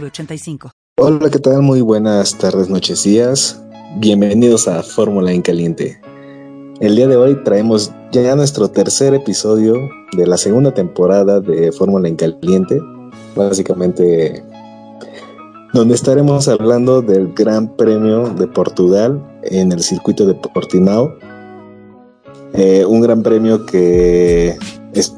906985. Hola, ¿qué tal? Muy buenas tardes, noches, días. Bienvenidos a Fórmula en Caliente. El día de hoy traemos ya nuestro tercer episodio de la segunda temporada de Fórmula en Caliente. Básicamente, donde estaremos hablando del Gran Premio de Portugal en el circuito de Portimao. Eh, un gran premio que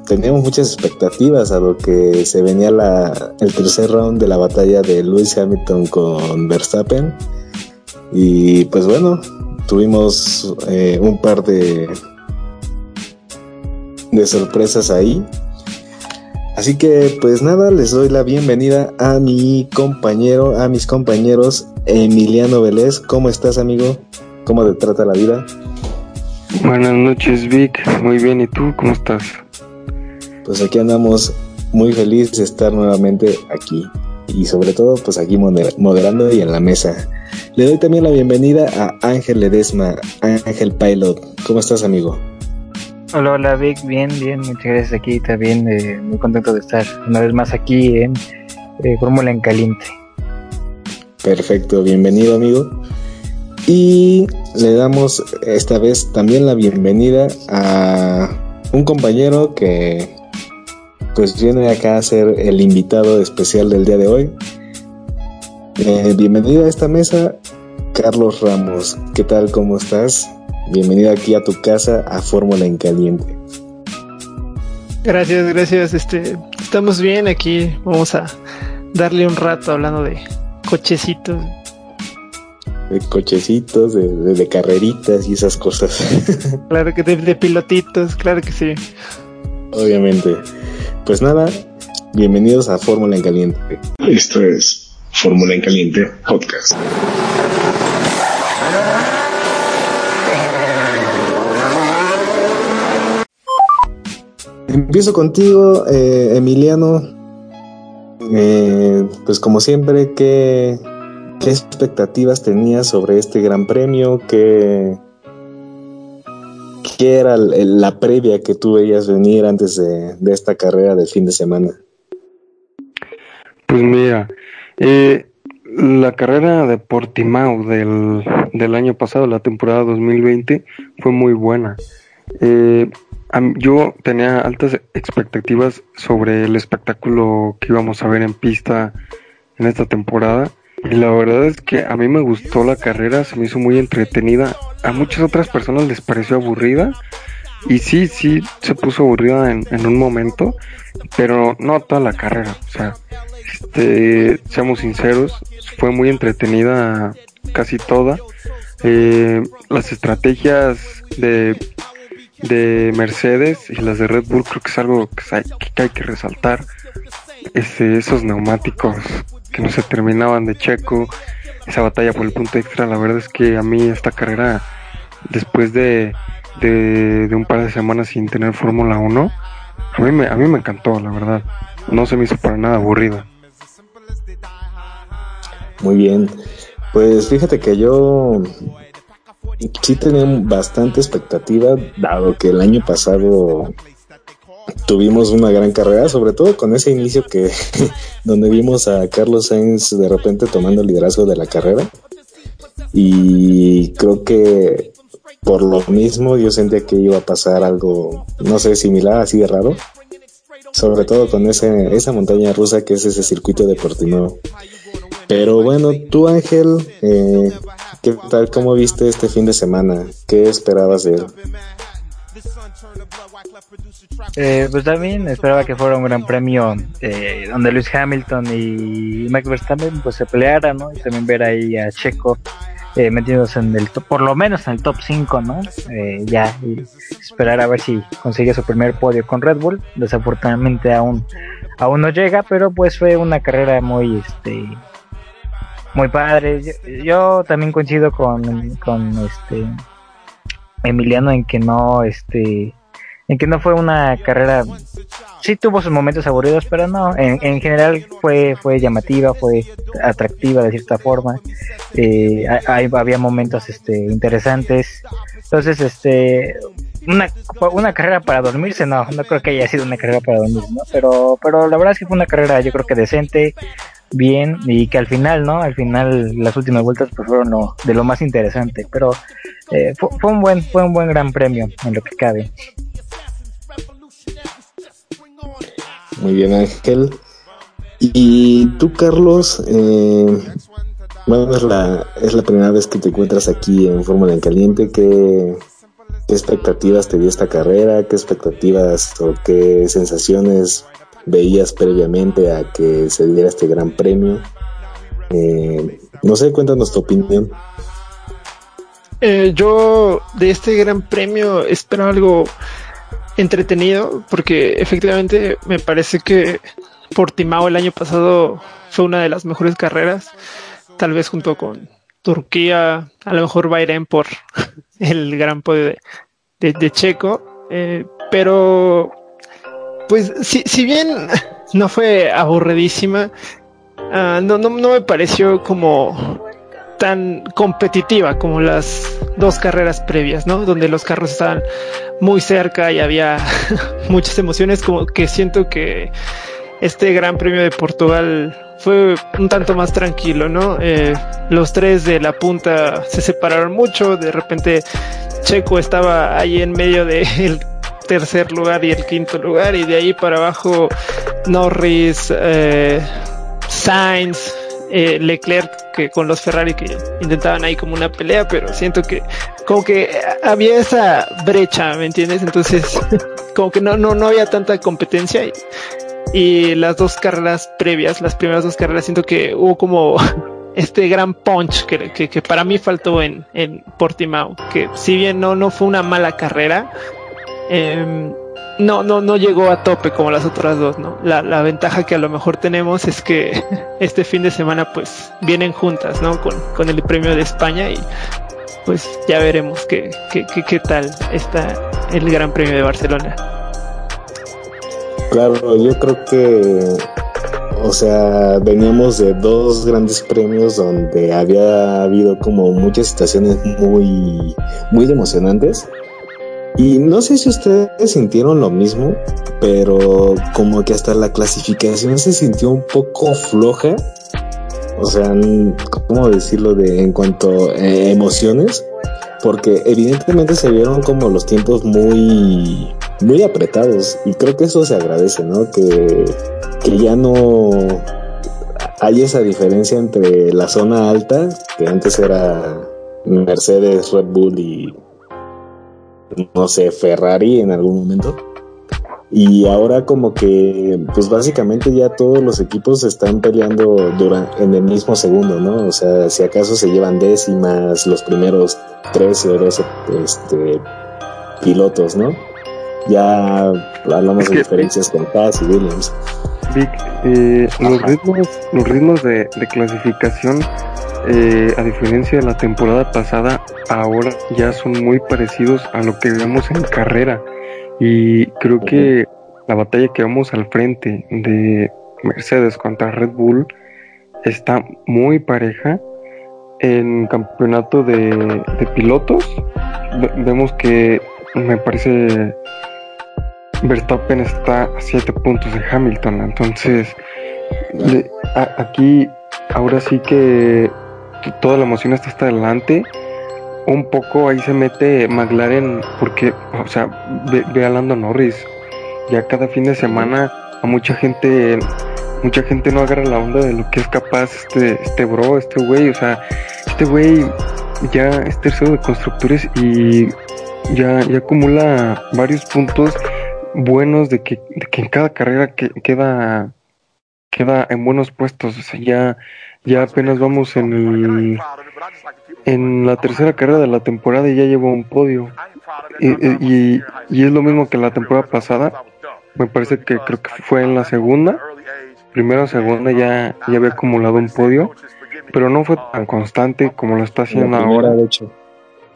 teníamos muchas expectativas a lo que se venía la, el tercer round de la batalla de Lewis Hamilton con Verstappen. Y pues bueno, tuvimos eh, un par de, de sorpresas ahí. Así que pues nada, les doy la bienvenida a mi compañero, a mis compañeros Emiliano Vélez. ¿Cómo estás amigo? ¿Cómo te trata la vida? Buenas noches Vic, muy bien, ¿y tú cómo estás? Pues aquí andamos muy felices de estar nuevamente aquí y sobre todo pues aquí moderando y en la mesa. Le doy también la bienvenida a Ángel Ledesma, Ángel Pilot. ¿Cómo estás amigo? Hola, hola Vic, bien, bien, muchas gracias aquí también, eh, muy contento de estar una vez más aquí en eh, Fórmula en Caliente. Perfecto, bienvenido amigo. Y le damos esta vez también la bienvenida a un compañero que pues viene acá a ser el invitado especial del día de hoy. Eh, bienvenido a esta mesa, Carlos Ramos. ¿Qué tal? ¿Cómo estás? Bienvenido aquí a tu casa a Fórmula en Caliente. Gracias, gracias. Este, estamos bien aquí. Vamos a darle un rato hablando de cochecitos. De cochecitos, de, carreritas y esas cosas. claro que de pilotitos, claro que sí. Obviamente. Pues nada, bienvenidos a Fórmula en Caliente. Esto es Fórmula en Caliente Podcast. Empiezo contigo, eh, Emiliano. Eh, pues como siempre, ¿qué, ¿qué expectativas tenías sobre este gran premio? ¿Qué, ¿Qué era la previa que tú veías venir antes de, esta carrera del fin de semana? Pues mira, eh, la carrera de Portimao del, del, año pasado, la temporada 2020, fue muy buena. Eh, yo tenía altas expectativas sobre el espectáculo que íbamos a ver en pista en esta temporada y la verdad es que a mí me gustó la carrera, se me hizo muy entretenida. A muchas otras personas les pareció aburrida. Y sí, sí, se puso aburrida en, un momento, pero no toda la carrera. O sea, este, seamos sinceros, fue muy entretenida casi toda. Eh, las estrategias de, de Mercedes y las de Red Bull creo que es algo que hay que, hay que resaltar. Este, esos neumáticos que no se terminaban de Checo, esa batalla por el punto extra, la verdad es que a mí esta carrera, después de, de, un par de semanas sin tener Fórmula 1, a mí, me, a mí me encantó, la verdad. No se me hizo para nada aburrida. Muy bien. Pues fíjate que yo sí tenía bastante expectativa, dado que el año pasado tuvimos una gran carrera, sobre todo con ese inicio que donde vimos a Carlos Sainz de repente tomando el liderazgo de la carrera. Y creo que por lo mismo yo sentía que iba a pasar algo, no sé, similar, así de raro. Sobre todo con ese, esa montaña rusa que es ese circuito deportivo. Pero bueno, tú Ángel, eh, ¿qué tal? ¿Cómo viste este fin de semana? ¿Qué esperabas de él? Eh, pues también esperaba que fuera un gran premio eh, donde Luis Hamilton y Max Verstappen pues se pelearan, ¿no? Y también ver ahí a Checo eh, metiéndose en el top, por lo menos en el top 5, ¿no? Eh, ya, y esperar a ver si consigue su primer podio con Red Bull. Desafortunadamente aún, aún no llega, pero pues fue una carrera muy, este, muy padre. Yo, también coincido con, con este Emiliano en que no, este, en que no fue una carrera, sí tuvo sus momentos aburridos, pero no, en, en general fue, fue llamativa, fue atractiva de cierta forma, eh, había momentos este, interesantes, entonces este, una, una carrera para dormirse, no, no creo que haya sido una carrera para dormirse, ¿no? pero, pero la verdad es que fue una carrera yo creo que decente, bien y que al final, ¿no? Al final las últimas vueltas pues fueron lo, de lo más interesante, pero eh, fue, un buen fue un buen gran premio en lo que cabe. Muy bien, Ángel. Y tú, Carlos, eh, bueno, es la, es la primera vez que te encuentras aquí en Fórmula en Caliente. ¿Qué, ¿Qué expectativas te dio esta carrera? ¿Qué expectativas o qué sensaciones veías previamente a que se diera este gran premio? Eh, no sé, cuéntanos tu opinión. Eh, yo de este gran premio espero algo entretenido porque efectivamente me parece que Portimao el año pasado fue una de las mejores carreras, tal vez junto con Turquía, a lo mejor Bahrein por el gran podio de, Checo, eh, pero pues si, si bien no fue aburridísima, uh, no, no, no me pareció como tan competitiva como las dos carreras previas, ¿no? Donde los carros estaban muy cerca y había muchas emociones, como que siento que este Gran Premio de Portugal fue un tanto más tranquilo, ¿no? Eh, los tres de la punta se separaron mucho, de repente Checo estaba ahí en medio del tercer lugar y el quinto lugar, y de ahí para abajo Norris, eh, Sainz, eh, Leclerc que con los Ferrari que intentaban ahí como una pelea, pero siento que como que había esa brecha, ¿me entiendes? Entonces, como que no, no, no había tanta competencia y, las dos carreras previas, las primeras dos carreras, siento que hubo como este gran punch que, que, que para mí faltó en, en Portimao, que si bien no, no fue una mala carrera, eh, no, no, no llegó a tope como las otras dos, ¿no? La, la ventaja que a lo mejor tenemos es que este fin de semana pues vienen juntas, ¿no? Con, con el premio de España y pues ya veremos qué, qué, qué, qué tal está el Gran Premio de Barcelona. Claro, yo creo que, o sea, veníamos de dos grandes premios donde había habido como muchas situaciones muy, muy emocionantes y no sé si ustedes sintieron lo mismo, pero como que hasta la clasificación se sintió un poco floja. O sea, ¿cómo decirlo de en cuanto a emociones? Porque evidentemente se vieron como los tiempos muy muy apretados y creo que eso se agradece, ¿no? Que, que ya no hay esa diferencia entre la zona alta, que antes era Mercedes, Red Bull y no sé, Ferrari en algún momento. Y ahora como que, pues básicamente ya todos los equipos están peleando durante, en el mismo segundo, ¿no? O sea, si acaso se llevan décimas los primeros 13 o 12 este, pilotos, ¿no? Ya hablamos de diferencias con Paz y Williams. Vic, eh, los ritmos, los ritmos de, de clasificación eh, a diferencia de la temporada pasada, ahora ya son muy parecidos a lo que vemos en carrera. Y creo que la batalla que vamos al frente de Mercedes contra Red Bull está muy pareja. En campeonato de, pilotos, vemos que me parece Verstappen está a 7 puntos de Hamilton. Entonces, aquí ahora sí que toda la emoción está hasta adelante. Un poco ahí se mete McLaren porque, o sea, ve, a Lando Norris. Ya cada fin de semana a mucha gente, mucha gente no agarra la onda de lo que es capaz este, este bro, este güey. O sea, este güey ya es tercero de constructores y ya, ya acumula varios puntos buenos de que, de que en cada carrera que, queda queda en buenos puestos. O sea, ya ya apenas vamos en el, en la tercera carrera de la temporada y ya llevo un podio. Y, y, es lo mismo que la temporada pasada. Me parece que creo que fue en la segunda. Primero o segunda ya, ya había acumulado un podio, pero no fue tan constante como lo está haciendo ahora. de hecho.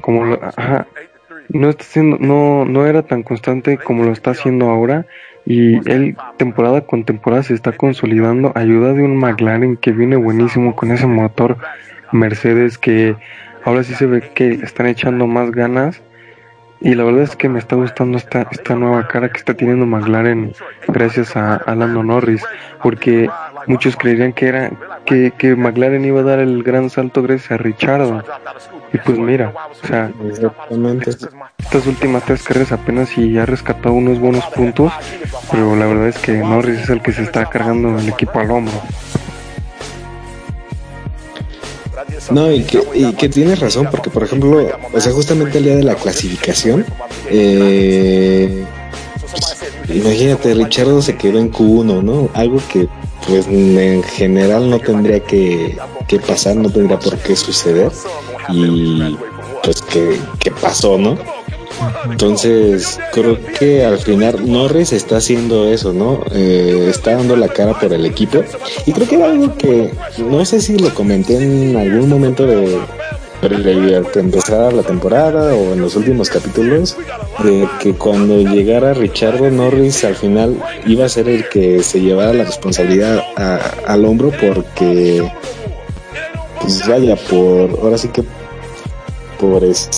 Como lo- ajá, no está haciendo, no, no era tan constante como lo está haciendo ahora. Y él temporada con temporada se está consolidando. Ayuda de un McLaren que viene buenísimo con ese motor Mercedes que ahora sí se ve que están echando más ganas. Y la verdad es que me está gustando esta, esta nueva cara que está teniendo McLaren gracias a, a Lando Norris, porque muchos creerían que era que, que McLaren iba a dar el gran salto gracias a Richardo. Y pues mira, o sea, estas últimas tres carreras apenas y ha rescatado unos buenos puntos, pero la verdad es que Norris es el que se está cargando el equipo al hombro. No, y que, y que tienes razón, porque por ejemplo, o sea, justamente el día de la clasificación, eh, pues, imagínate, Richardo se quedó en Q1, ¿no? Algo que pues en general no tendría que, que pasar, no tendría por qué suceder, y pues que, que pasó, ¿no? Entonces, creo que al final Norris está haciendo eso, ¿no? Eh, está dando la cara por el equipo. Y creo que era algo que, no sé si lo comenté en algún momento de, de que empezara la temporada o en los últimos capítulos, de que cuando llegara Richardo Norris al final iba a ser el que se llevara la responsabilidad a- al hombro porque, pues vaya, por, ahora sí que por este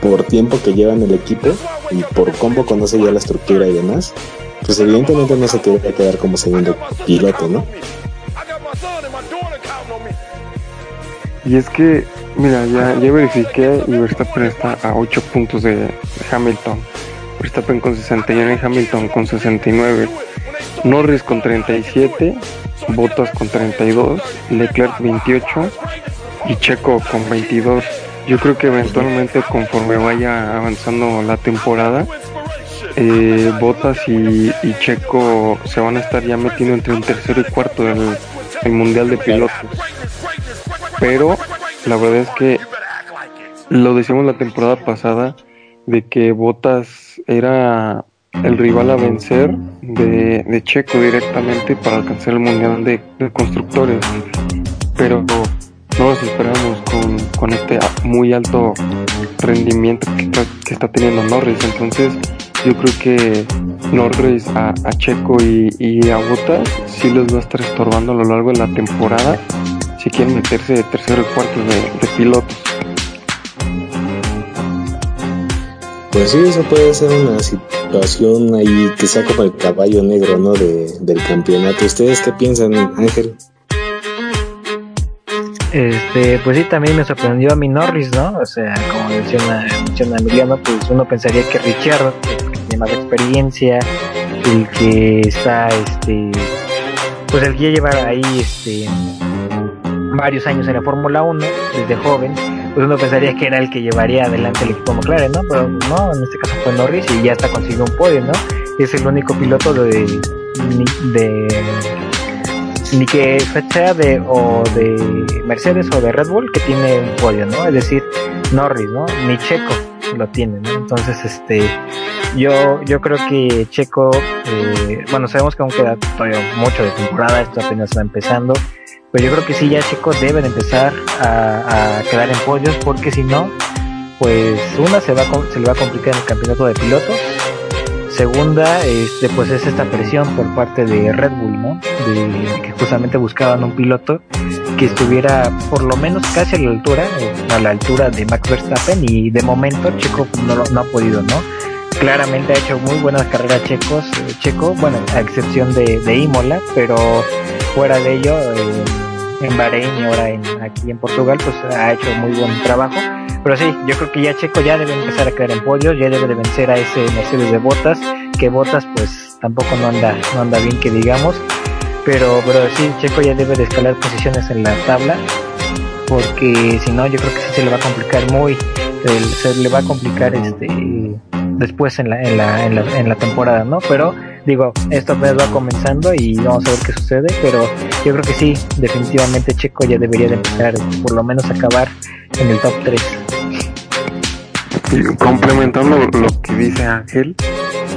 por tiempo que llevan el equipo y por cómo conoce ya la estructura y demás, pues evidentemente no se quería quedar como segundo piloto, ¿no? Y es que, mira, ya, ya verifiqué y Verstappen está a 8 puntos de Hamilton. Verstappen con 61 y Hamilton con 69. Norris con 37, Bottas con 32, Leclerc 28 y Checo con 22. Yo creo que eventualmente conforme vaya avanzando la temporada, eh, Bottas y, Checo se van a estar ya metiendo entre el tercero y cuarto del, Mundial de Pilotos. Pero la verdad es que lo decíamos la temporada pasada de que Bottas era el rival a vencer de, Checo directamente para alcanzar el Mundial de Constructores. Pero no nos esperamos con, con este muy alto rendimiento que está, que está teniendo Norris. Entonces yo creo que Norris a, Checo y, a Bottas sí les va a estar estorbando a lo largo de la temporada si quieren meterse de tercero y cuarto de, de pilotos. Pues sí, eso puede ser una situación ahí que sea como el caballo negro, ¿no? De, del campeonato. ¿Ustedes qué piensan, Ángel? Este, pues sí, también me sorprendió a mi Norris, ¿no? O sea, como menciona, menciona Emiliano, pues uno pensaría que Richard, que tiene más experiencia, el que está, este, pues el que ya lleva ahí, este, varios años en la Fórmula 1, desde joven, pues uno pensaría que era el que llevaría adelante el equipo McLaren, ¿no? Pero no, en este caso fue Norris y ya está consiguiendo un podio, ¿no? Es el único piloto de, de ni que sea de o de Mercedes o de Red Bull que tiene un podio, ¿no? Es decir, Norris, ¿no? Ni Checo lo tiene, ¿no? Entonces, este, yo, yo creo que Checo, eh, bueno, sabemos que aún queda todavía mucho de temporada, esto apenas está empezando, pero yo creo que sí, ya Checo debe de empezar a, quedar en podios, porque si no, pues una se va se le va a complicar en el campeonato de pilotos Segunda, este, pues es esta presión por parte de Red Bull, ¿no? De que justamente buscaban un piloto que estuviera por lo menos casi a la altura, eh, a la altura de Max Verstappen y de momento Checo no, no ha podido, ¿no? Claramente ha hecho muy buenas carreras checos, eh, Checo, bueno, a excepción de, de Imola, pero fuera de ello, eh, en Bahrein y ahora en, aquí en Portugal, pues ha hecho muy buen trabajo. Pero sí, yo creo que ya Checo ya debe empezar a quedar en podios, ya debe de vencer a ese Mercedes de Botas, que Botas pues tampoco no anda, no anda bien que digamos. Pero, pero sí, Checo ya debe de escalar posiciones en la tabla, porque si no, yo creo que sí se le va a complicar muy, se le va a complicar este después en la, en la, en la, en la temporada, ¿no? Pero digo, esto apenas va comenzando y vamos a ver qué sucede, pero yo creo que sí, definitivamente Checo ya debería de empezar, por lo menos acabar en el top 3. Y complementando lo que dice Ángel,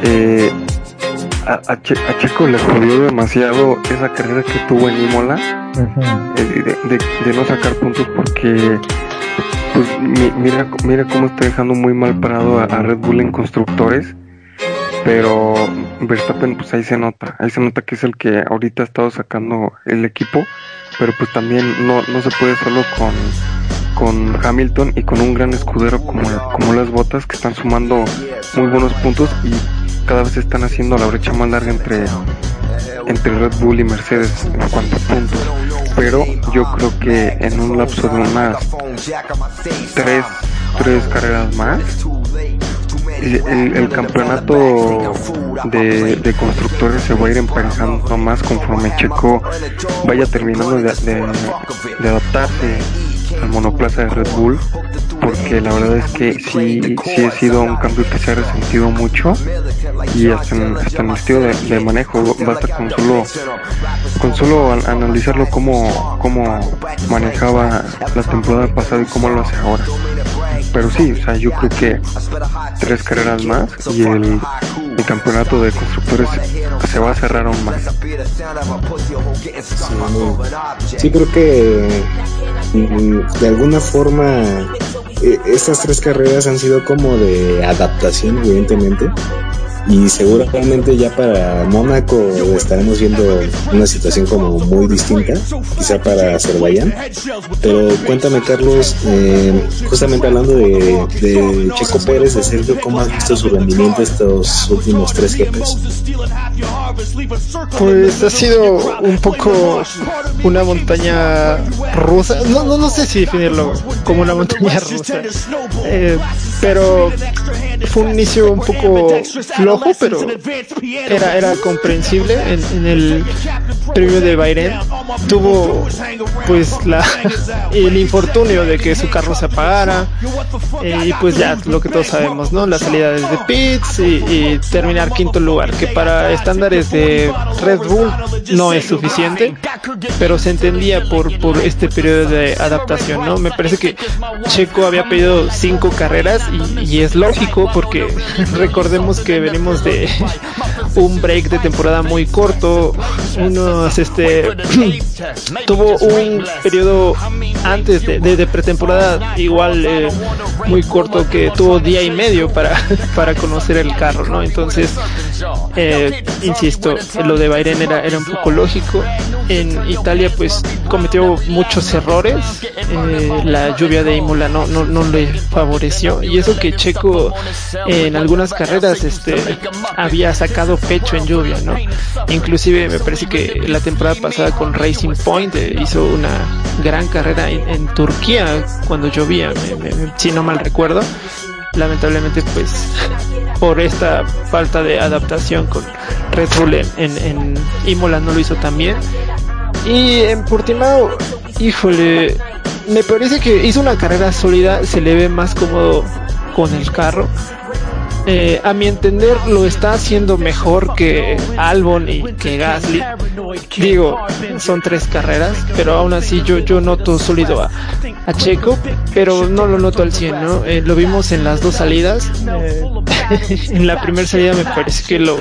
eh, a, Checo le jodió demasiado esa carrera que tuvo en Imola eh, de, no sacar puntos porque pues mira, mira cómo está dejando muy mal parado a, Red Bull en constructores pero Verstappen pues ahí se nota, ahí se nota que es el que ahorita ha estado sacando el equipo, pero pues también no, no se puede solo con, con Hamilton y con un gran escudero como, como las botas que están sumando muy buenos puntos y cada vez están haciendo la brecha más larga entre, entre Red Bull y Mercedes en cuanto a puntos. Pero yo creo que en un lapso de unas tres, tres carreras más, el, campeonato de, constructores se va a ir emparejando más conforme Checo vaya terminando de, de adaptarse al monoplaza de Red Bull porque la verdad es que sí, sí ha sido un cambio que se ha resentido mucho y hasta en, en el estilo de, manejo basta con solo con solo analizarlo como cómo manejaba la temporada pasada y cómo lo hace ahora pero sí, o sea, yo creo que tres carreras más y el, campeonato de constructores se va a cerrar aún más. Sí, creo que de alguna forma eh, estas tres carreras han sido como de adaptación, evidentemente. Y seguramente ya para Mónaco estaremos viendo una situación como muy distinta, quizá para Azerbaiyán. Pero cuéntame, Carlos, eh, justamente hablando de, de, Checo Pérez, de Sergio, ¿cómo has visto su rendimiento estos últimos tres GPs? Pues ha sido un poco una montaña rusa. No, no, no sé si definirlo como una montaña rusa. Eh, pero fue un inicio un poco flojo, pero era, era comprensible en, el premio de Bahrein. Tuvo pues la el infortunio de que su carro se apagara eh, y pues ya lo que todos sabemos, ¿no? La salida desde pits y, terminar quinto lugar, que para estándares de Red Bull no es suficiente, pero se entendía por, por este periodo de adaptación, ¿no? Me parece que Checo había pedido cinco carreras y, es lógico porque recordemos que venimos de un break de temporada muy corto, unos este tuvo un periodo antes de, pretemporada igual eh, muy corto que tuvo día y medio para, para conocer el carro, ¿no? Entonces, eh, insisto, lo de Bayern era, era un poco lógico. En Italia pues cometió muchos errores, eh, la lluvia de Imola no, no, no le favoreció y eso que Checo en algunas carreras este había sacado pecho en lluvia, ¿no? Inclusive me parece que la temporada pasada con Racing Point eh, hizo una gran carrera en, Turquía cuando llovía, si no mal recuerdo. Lamentablemente, pues, por esta falta de adaptación con Red Bull en, en Imola no lo hizo tan bien. Y en Portimao, híjole, me parece que hizo una carrera sólida, se le ve más cómodo con el carro. Eh, a mi entender lo está haciendo mejor que Albon y que Gasly. Digo, son tres carreras, pero aún así yo, yo noto sólido a, Checo, pero no lo noto al 100, ¿no? Eh, lo vimos en las dos salidas. Eh, en la primera salida me parece que lo,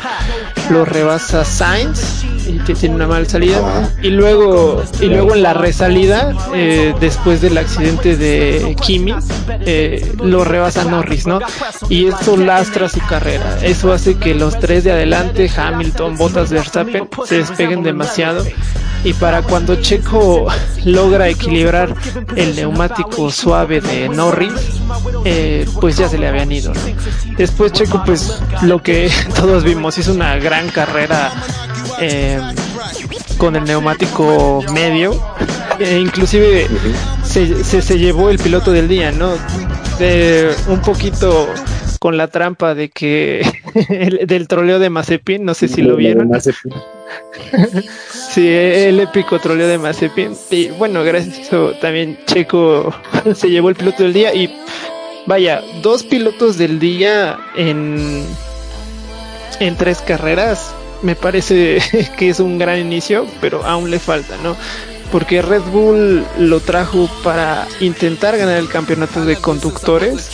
lo rebasa Sainz y que tiene una mala salida. Y luego, y luego en la resalida, después del accidente de Kimi, lo rebasa Norris, ¿no? Y esto las su carrera. Eso hace que los tres de adelante, Hamilton, Bottas, Verstappen, se despeguen demasiado. Y para cuando Checo logra equilibrar el neumático suave de Norris, eh, pues ya se le habían ido. Después Checo, pues lo que todos vimos, hizo una gran carrera eh, con el neumático medio. E inclusive se, se, llevó el piloto del día, ¿no? De un poquito con la trampa de que del troleo de Mazepin, no sé si lo vieron. sí, el épico troleo de Mazepin. Y bueno, gracias a eso también Checo se llevó el piloto del día y vaya, dos pilotos del día en en tres carreras me parece que es un gran inicio, pero aún le falta, ¿no? Porque Red Bull lo trajo para intentar ganar el campeonato de conductores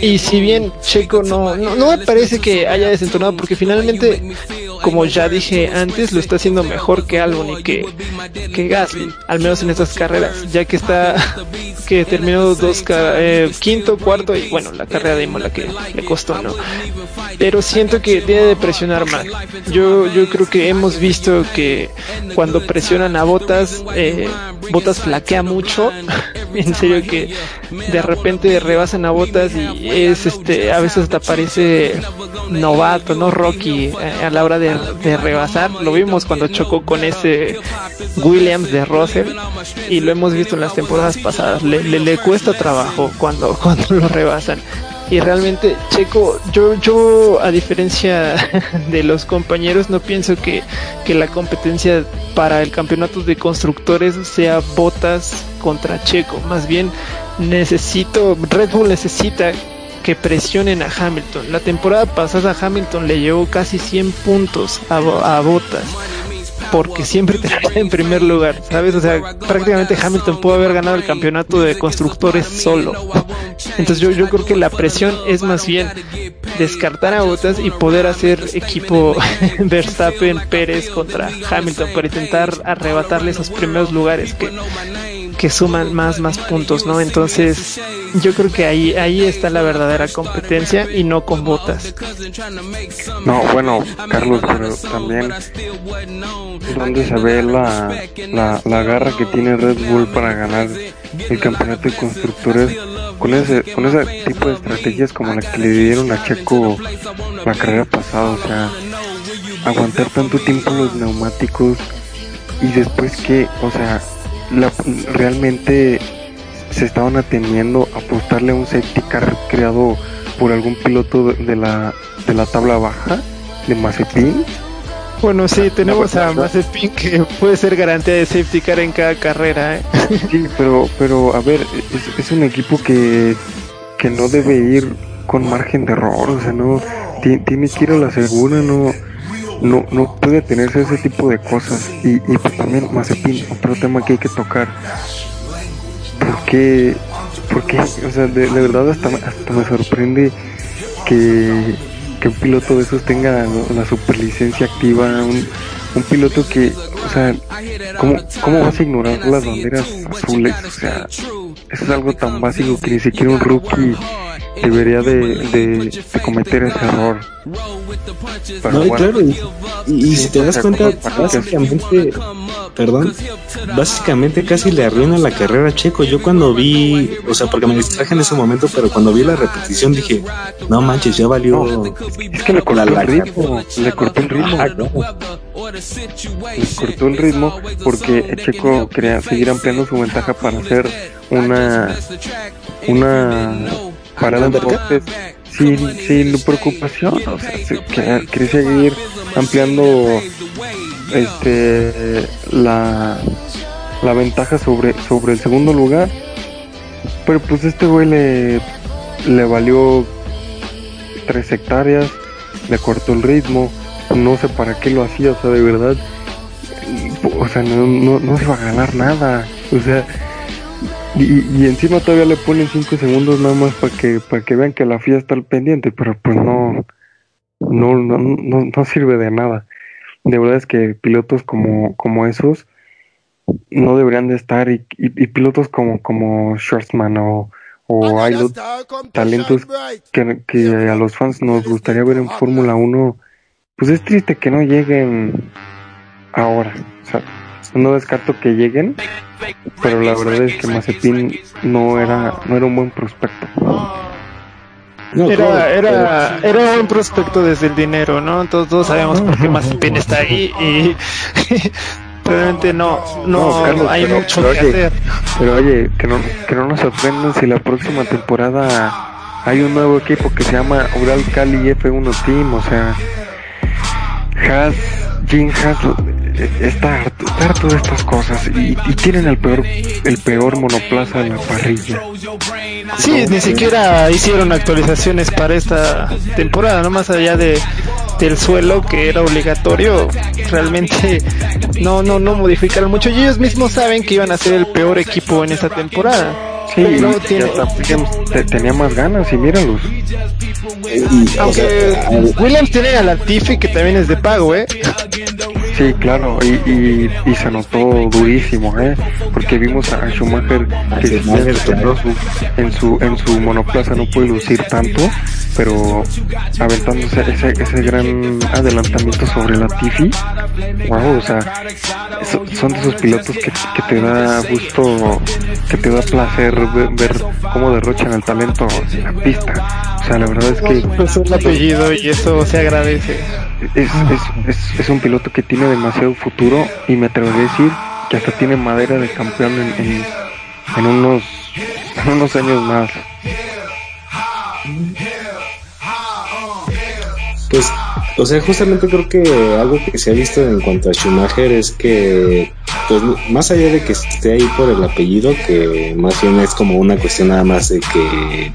y si bien Checo no, no, no me parece que haya desentonado porque finalmente como ya dije antes, lo está haciendo mejor que Albon y que, que Gasly, al menos en estas carreras, ya que está, que terminó dos, eh, quinto, cuarto y bueno, la carrera de Imola que le costó, ¿no? Pero siento que debe de presionar más. Yo, yo creo que hemos visto que cuando presionan a Botas, eh, Botas flaquea mucho. en serio que de repente rebasan a Botas y es este, a veces hasta parece novato, no Rocky, eh, a la hora de de, rebasar. Lo vimos cuando chocó con ese Williams de Russell y lo hemos visto en las temporadas pasadas. Le, le, cuesta trabajo cuando, cuando lo rebasan. Y realmente, Checo, yo, yo a diferencia de los compañeros, no pienso que, que la competencia para el campeonato de constructores sea botas contra Checo. Más bien, necesito, Red Bull necesita que presionen a Hamilton. La temporada pasada Hamilton le llevó casi 100 puntos a, a Botas porque siempre termina en primer lugar, ¿sabes? O sea, prácticamente Hamilton pudo haber ganado el campeonato de constructores solo. Entonces yo, yo creo que la presión es más bien descartar a Botas y poder hacer equipo Verstappen Pérez contra Hamilton para intentar arrebatarle esos primeros lugares que que suman más más puntos, ¿no? Entonces, yo creo que ahí ahí está la verdadera competencia y no con botas. No, bueno, Carlos, pero también donde se ve la, la, la garra que tiene Red Bull para ganar el campeonato de constructores con ese con ese tipo de estrategias como la que le dieron a Checo la carrera pasada, o sea, aguantar tanto tiempo los neumáticos y después que, o sea, la, realmente se estaban atendiendo a apostarle a un safety car creado por algún piloto de la, de la tabla baja de Mazepin. Bueno, sí, tenemos a Mazepin que puede ser garantía de safety car en cada carrera. ¿eh? Sí, pero, pero a ver, es, es, un equipo que, que no debe ir con margen de error, o sea, no tiene que ir a la segura, no no, no puede tenerse ese tipo de cosas. Y, y pues también Mazepin, otro tema que hay que tocar. Porque, porque o sea, de, verdad hasta, hasta me sorprende que, que un piloto de esos tenga la superlicencia activa, un, un piloto que, o sea, ¿cómo, ¿cómo vas a ignorar las banderas azules? O sea, eso es algo tan básico que ni siquiera un rookie debería de, de, cometer ese error. no, claro, y, si te das cuenta, básicamente, perdón, básicamente casi le arruina la carrera a Checo. Yo cuando vi, o sea, porque me distraje en ese momento, pero cuando vi la repetición dije, no manches, ya valió. es que le cortó el ritmo, le cortó el ritmo. Ah, le cortó el ritmo porque Checo quería seguir ampliando su ventaja para hacer una una para las sin, sin preocupación, o sea, quiere seguir ampliando este la, la ventaja sobre, sobre el segundo lugar. Pero pues este güey le, le valió tres hectáreas, le cortó el ritmo, no sé para qué lo hacía, o sea, de verdad, o sea, no, no, no se va a ganar nada, o sea, y, encima todavía le ponen 5 segundos nada más para que para que vean que la FIA está al pendiente, pero pues no, no, no, no, sirve de nada. De verdad es que pilotos como, como esos no deberían de estar y, y, pilotos como, como Schwarzman o, o hay talentos que, que a los fans nos gustaría ver en Fórmula 1, pues es triste que no lleguen ahora. O sea, no descarto que lleguen, pero la verdad es que Mazepin no era, no era un buen prospecto. era, era, era un buen prospecto desde el dinero, ¿no? Todos, todos sabemos por qué Mazepin está ahí y realmente no, no, hay mucho que hacer. Pero oye, que no, que no nos sorprendan si la próxima temporada hay un nuevo equipo que se llama Ural Cali F1 Team, o sea, Haas, Jim Haas está harto, de estas cosas y, tienen el peor el peor monoplaza en la parrilla. Sí, ni siquiera hicieron actualizaciones para esta temporada, no más allá de este el suelo que era obligatorio realmente no no no modificaron mucho y ellos mismos saben que iban a ser el peor equipo en esta temporada Sí, y tenía más ganas y míralos. Aunque Williams tiene a Latifi que también es de pago, ¿eh? Sí, claro, y, y, se notó durísimo, ¿eh? Porque vimos a Schumacher que en su en su monoplaza no puede lucir tanto, pero aventándose ese, ese gran adelantamiento sobre la Tifi, wow, o sea, son de esos pilotos que, que, te da gusto, que te da placer ver, cómo derrochan el talento en la pista. O sea, la verdad es que... Es un apellido y eso se agradece. Es, es, es, un piloto que tiene demasiado futuro y me atrevería a decir que hasta tiene madera de campeón en, en, unos, en unos años más. Pues, o sea, justamente creo que algo que se ha visto en cuanto a Schumacher es que, pues, más allá de que esté ahí por el apellido, que más bien es como una cuestión nada más de que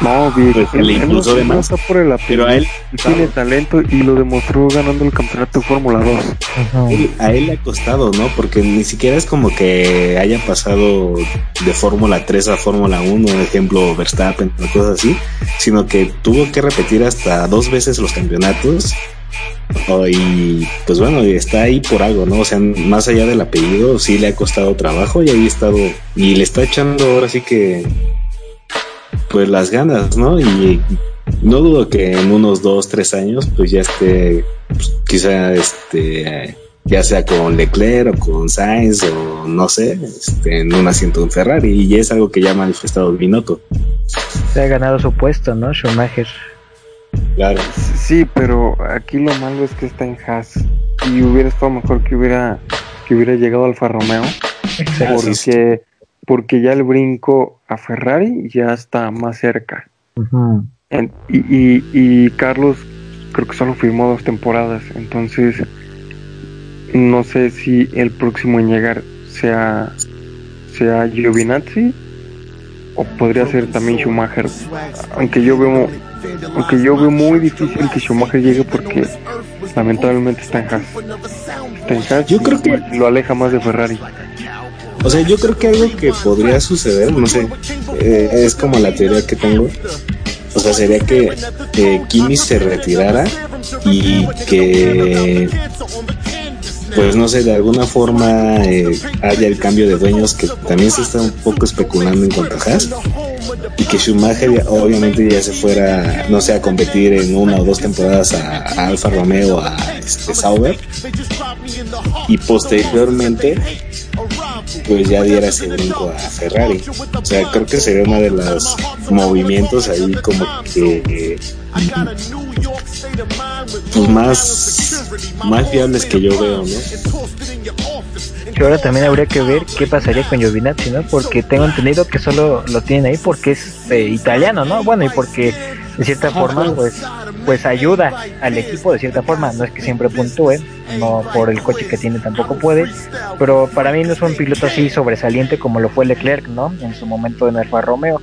no, pues, le impulsó de más. Por el pero a él tiene talento y lo demostró ganando el campeonato de Fórmula 2. a él le ha costado, ¿no? Porque ni siquiera es como que haya pasado de Fórmula 3 a Fórmula 1, ejemplo Verstappen o cosas así, sino que tuvo que repetir hasta dos veces los campeonatos. y pues bueno, está ahí por algo, ¿no? O sea, más allá del apellido, sí le ha costado trabajo y ahí ha estado, y le está echando ahora sí que pues las ganas, ¿no? Y no dudo que en unos dos, tres años, pues ya esté, pues, quizá este, ya sea con Leclerc o con Sainz o no sé, este, en un asiento de Ferrari, y es algo que ya ha manifestado Binotto. Se ha ganado su puesto, ¿no? Schumacher. Claro. Sí, pero aquí lo malo es que está en Haas y hubiera estado mejor que hubiera que hubiera llegado Alfa Romeo. Exacto. Porque porque ya el brinco a Ferrari ya está más cerca. y, y, Carlos creo que solo firmó dos temporadas, entonces no sé si el próximo en llegar sea, sea Giovinazzi o podría ser también Schumacher, aunque yo veo aunque yo veo muy difícil que Schumacher llegue porque lamentablemente está en Haas. Está en Haas yo creo que lo aleja más de Ferrari. O sea, yo creo que algo que podría suceder, no sé, eh, es como la teoría que tengo. O sea, sería que eh, Kimi se retirara y que, pues no sé, de alguna forma eh, haya el cambio de dueños que también se está un poco especulando en cuanto a Haas y que Schumacher obviamente ya se fuera, no sé, a competir en una o dos temporadas a, Alfa Romeo, a este, Sauber y posteriormente pues ya diera ese brinco a Ferrari. O sea, creo que sería uno de los movimientos ahí como que pues más más viables que yo veo, ¿no? Que ahora también habría que ver qué pasaría con Giovinazzi, ¿no? Porque tengo entendido que solo lo tienen ahí porque es eh, italiano, ¿no? Bueno, y porque de cierta forma, pues, pues ayuda al equipo de cierta forma. No es que siempre puntúe, no por el coche que tiene tampoco puede, pero para mí no es un piloto así sobresaliente como lo fue Leclerc, ¿no? En su momento en Alfa Romeo.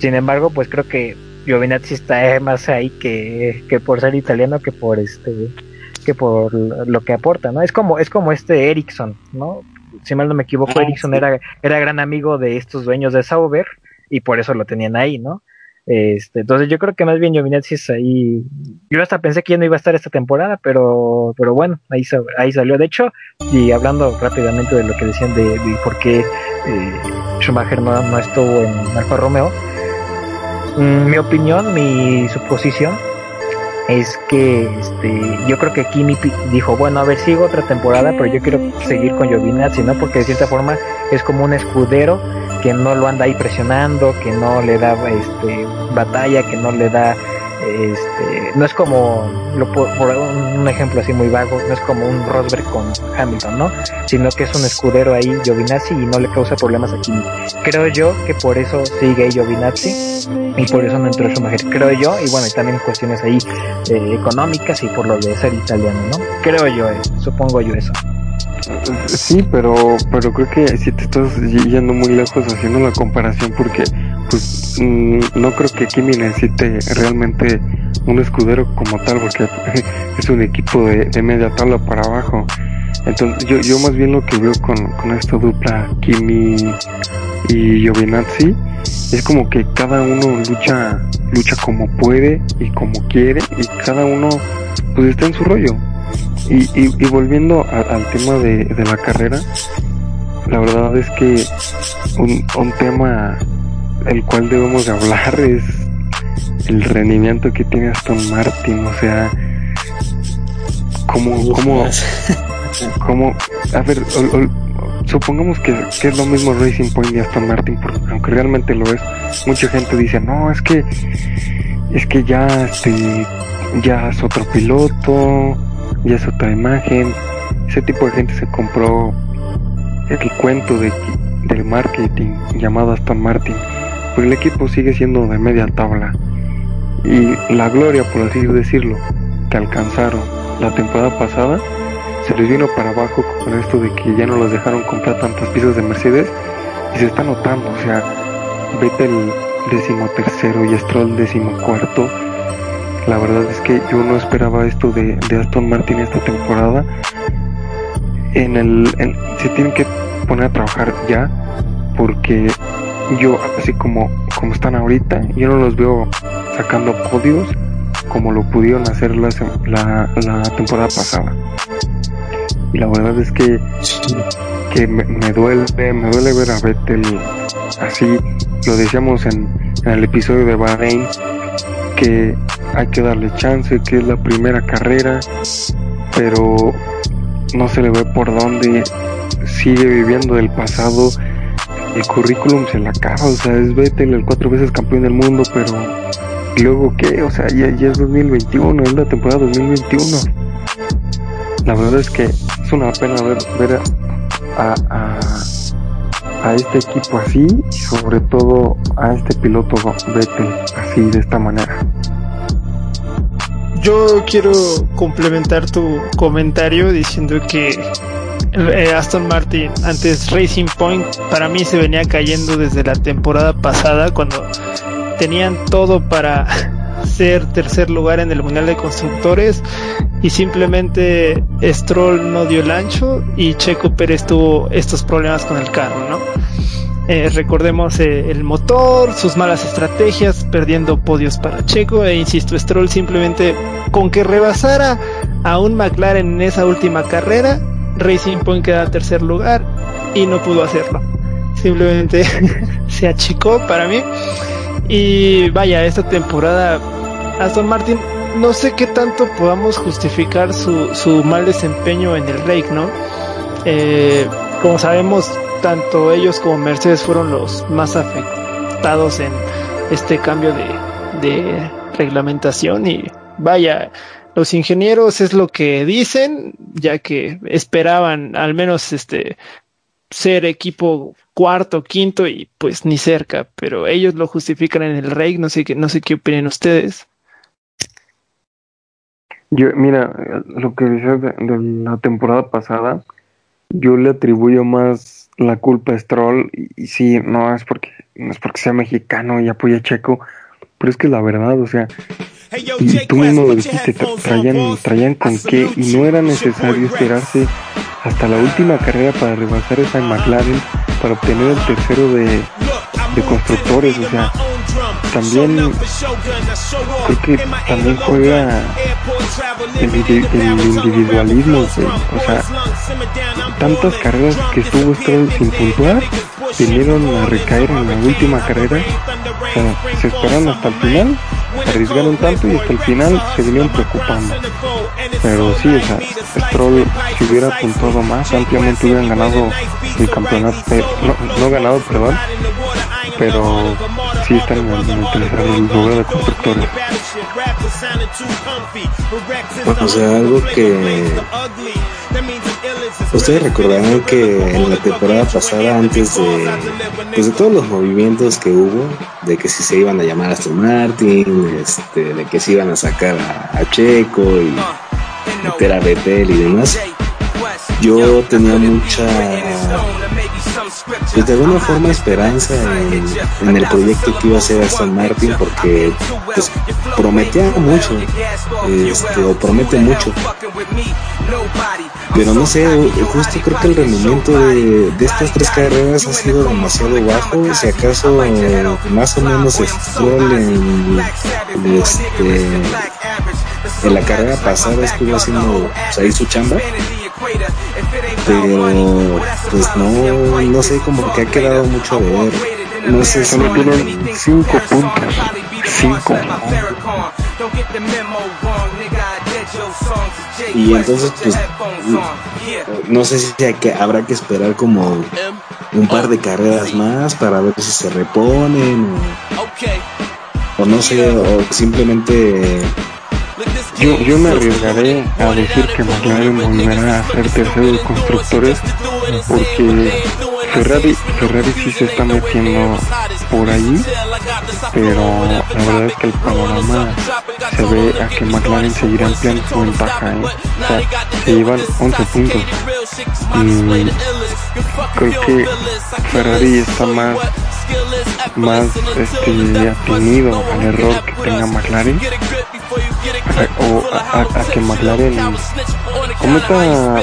Sin embargo, pues creo que Giovinazzi está más ahí que, que por ser italiano que por este que por lo que aporta, ¿no? Es como es como este Ericsson, ¿no? Si mal no me equivoco, ah, Ericsson era era gran amigo de estos dueños de Sauber y por eso lo tenían ahí, ¿no? Este, entonces yo creo que más bien Giovinazzi ahí. Yo hasta pensé que ya no iba a estar esta temporada, pero, pero bueno, ahí, ahí salió. De hecho, y hablando rápidamente de lo que decían de, por qué eh, Schumacher no, no, estuvo en Alfa Romeo, mm, mi opinión, mi suposición es que este, yo creo que Kimi dijo, bueno, a ver, sigo otra temporada, pero yo quiero seguir con Giovinazzi, ¿no? Porque de cierta forma es como un escudero que no lo anda ahí presionando, que no le da este, batalla, que no le da, este, no es como, lo, por un ejemplo así muy vago, no es como un Rosberg con Hamilton, ¿no? Sino que es un escudero ahí, Giovinazzi, y no le causa problemas a Kimi. Creo yo que por eso sigue Giovinazzi y por eso no entró Schumacher, creo yo, y bueno, y también cuestiones ahí eh, económicas y por lo de ser italiano, ¿no? Creo yo, eh, supongo yo eso. Sí, pero, pero creo que si te estás yendo muy lejos haciendo la comparación porque pues mm, no creo que Kimi necesite realmente un escudero como tal, porque es un equipo de, media tabla para abajo. Entonces, yo, yo más bien lo que veo con, con esta dupla Kimi y Giovinazzi es como que cada uno lucha lucha como puede y como quiere y cada uno pues está en su rollo y, y, volviendo al tema de, de, la carrera la verdad es que un, un tema el cual debemos de hablar es el rendimiento que tiene Aston Martin, o sea, como, como, como, a ver, supongamos que, que, es lo mismo Racing Point y Aston Martin, aunque realmente lo es, mucha gente dice, no, es que, es que ya, este, ya es otro piloto, ya es otra imagen, ese tipo de gente se compró el cuento de, del marketing llamado Aston Martin, pues el equipo sigue siendo de media tabla y la gloria, por así decirlo, que alcanzaron la temporada pasada, se les vino para abajo con esto de que ya no los dejaron comprar tantas piezas de Mercedes y se está notando, o sea, vete el decimotercero y Stroll decimocuarto. La verdad es que yo no esperaba esto de, de Aston Martin esta temporada. En el, se tienen que poner a trabajar ya porque yo así como como están ahorita yo no los veo sacando podios como lo pudieron hacer la, la, temporada pasada. Y la verdad es que, que me, duele, me duele ver a Vettel así, lo decíamos en, en el episodio de Bahrein, que hay que darle chance, que es la primera carrera, pero no se le ve por dónde sigue viviendo del pasado. El currículum se la acaba, o sea, es Vettel el cuatro veces campeón del mundo, pero ¿Y luego qué? O sea, ya, es 2021, es la temporada 2021. La verdad es que es una pena ver, ver a, a, a este equipo así y sobre todo a este piloto Vettel así de esta manera. Yo quiero complementar tu comentario diciendo que eh, Aston Martin antes Racing Point para mí se venía cayendo desde la temporada pasada cuando tenían todo para ser tercer lugar en el Mundial de Constructores y simplemente Stroll no dio el ancho y Checo Pérez tuvo estos problemas con el carro, ¿no? Eh, recordemos eh, el motor, sus malas estrategias, perdiendo podios para Checo e insisto, Stroll simplemente con que rebasara a un McLaren en esa última carrera, Racing Point queda tercer lugar y no pudo hacerlo. Simplemente se achicó para mí y vaya, esta temporada Aston Martin no sé qué tanto podamos justificar su, su mal desempeño en el Rake, ¿no? Eh, como sabemos, tanto ellos como Mercedes fueron los más afectados en este cambio de, de reglamentación y vaya, los ingenieros es lo que dicen, ya que esperaban al menos este ser equipo cuarto, quinto y pues ni cerca, pero ellos lo justifican en el Rey, no sé qué, no sé qué opinan ustedes. Yo, mira, lo que decías de, la temporada pasada, yo le atribuyo más la culpa a Stroll, y, sí, no es porque, no es porque sea mexicano y apoya Checo, pero es que la verdad, o sea, y tú mismo lo dijiste, traían, traían con qué, y no era necesario esperarse hasta la última carrera para rebasar esa McLaren para obtener el tercero de, de constructores, o sea, también creo que también juega el, individualismo, o sea, tantas carreras que estuvo Stroll sin puntuar, vinieron a recaer en la última carrera, o sea, se esperaron hasta el final, arriesgaron tanto y hasta el final se vinieron preocupando. Pero sí, o sea, Stroll si hubiera puntuado más, ampliamente hubieran ganado el campeonato, eh, no, no ganado, perdón, pero sí están en el, el lugar de constructores. o sea, algo que ustedes recordarán que en la temporada pasada, antes de, pues de todos los movimientos que hubo, de que si se iban a llamar Aston Martin, este, de que se iban a sacar a, Checo y meter a Betel y demás, yo tenía mucha pues de alguna forma esperanza en, el proyecto que iba a hacer Aston Martin porque pues prometía mucho este, o promete mucho pero no sé justo creo que el rendimiento de, estas tres carreras ha sido demasiado bajo si acaso más o menos Stroll en, este, en la carrera pasada estuvo haciendo pues, ahí su chamba pero pues no, no sé, como que ha quedado mucho de ver. No sé, solo tienen 5 puntos. 5. Y entonces, pues, no sé si que, habrá que esperar como un par de carreras más para ver si se reponen o, o no sé, o simplemente yo, yo me arriesgaré a decir que McLaren volverá a ser tercero de constructores porque Ferrari, Ferrari sí se está metiendo por ahí, pero la verdad es que el panorama se ve a que McLaren seguirá ampliando su ventaja. ¿eh? O sea, se llevan 11 puntos. Y creo que Ferrari está más más este atenido al error que tenga McLaren o a, que McLaren cometa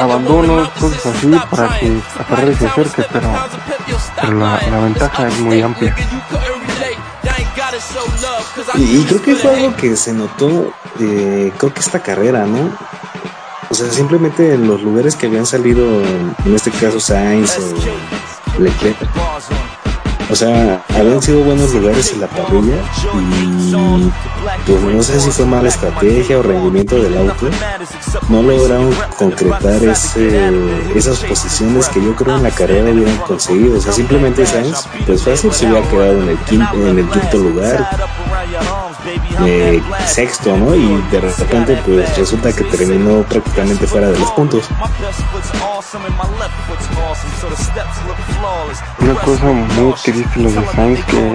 abandonos, cosas así para que a Ferrari se acerque, pero, la, la, ventaja es muy amplia. Y, creo que fue algo que se notó, eh, creo que esta carrera, ¿no? O sea, simplemente en los lugares que habían salido, en este caso Sainz o Leclerc, o sea, habían sido buenos lugares en la parrilla y pues no sé si fue mala estrategia o rendimiento del auto. No lograron concretar ese, esas posiciones que yo creo en la carrera hubieran conseguido. O sea, simplemente Sainz, pues fácil se hubiera quedado en el quinto, en el quinto lugar eh, sexto, ¿no? Y de repente pues resulta que terminó prácticamente fuera de los puntos. Una cosa muy triste los de Sainz que,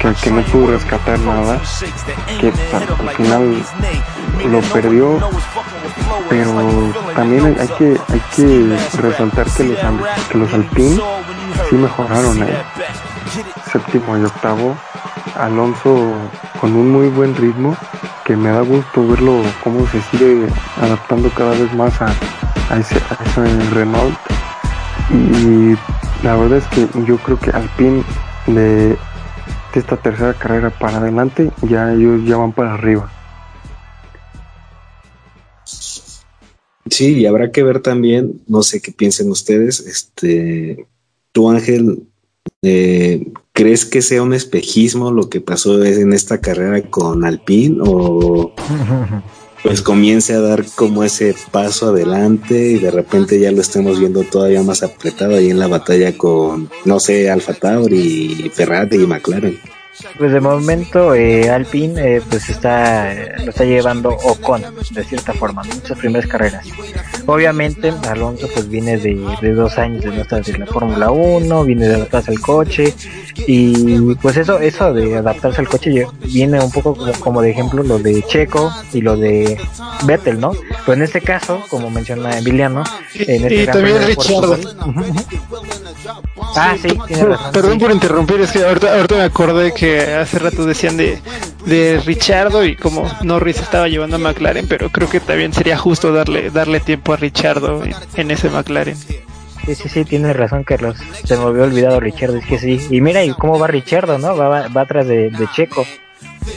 que, que, no pudo rescatar nada, que al final lo perdió, pero también hay que, hay que resaltar que los, que los Alpine sí mejoraron, ¿eh? séptimo y octavo Alonso con un muy buen ritmo que me da gusto verlo cómo se sigue adaptando cada vez más a, ese, Renault. Y la verdad es que yo creo que Alpine de, de esta tercera carrera para adelante ya ellos ya van para arriba. Sí, y habrá que ver también, no sé qué piensen ustedes, este, tú Ángel, eh, ¿Crees que sea un espejismo lo que pasó en esta carrera con Alpine o pues comience a dar como ese paso adelante y de repente ya lo estemos viendo todavía más apretado ahí en la batalla con, no sé, Alfa Tauri, Ferrari y McLaren? Pues de momento eh, Alpine eh, pues está lo está llevando Ocon de cierta forma en sus primeras carreras. Obviamente Alonso pues viene de, dos años de no estar en la Fórmula 1, viene de adaptarse al coche y pues eso eso de adaptarse al coche viene un poco como, de ejemplo lo de Checo y lo de Vettel, ¿no? Pero en este caso, como menciona Emiliano, en este y también Richard. ah, sí, tiene razón. Perdón por interrumpir, es que ahorita, ahorita me acordé que hace rato decían de, de Richardo y como Norris estaba llevando a McLaren, pero creo que también sería justo darle, darle tiempo a Richardo en, ese McLaren. Sí, sí, sí, tienes razón, Carlos. Se me había olvidado Richardo, es que sí. Y mira, ¿y cómo va Richardo, no? Va, va, atrás de, Checo.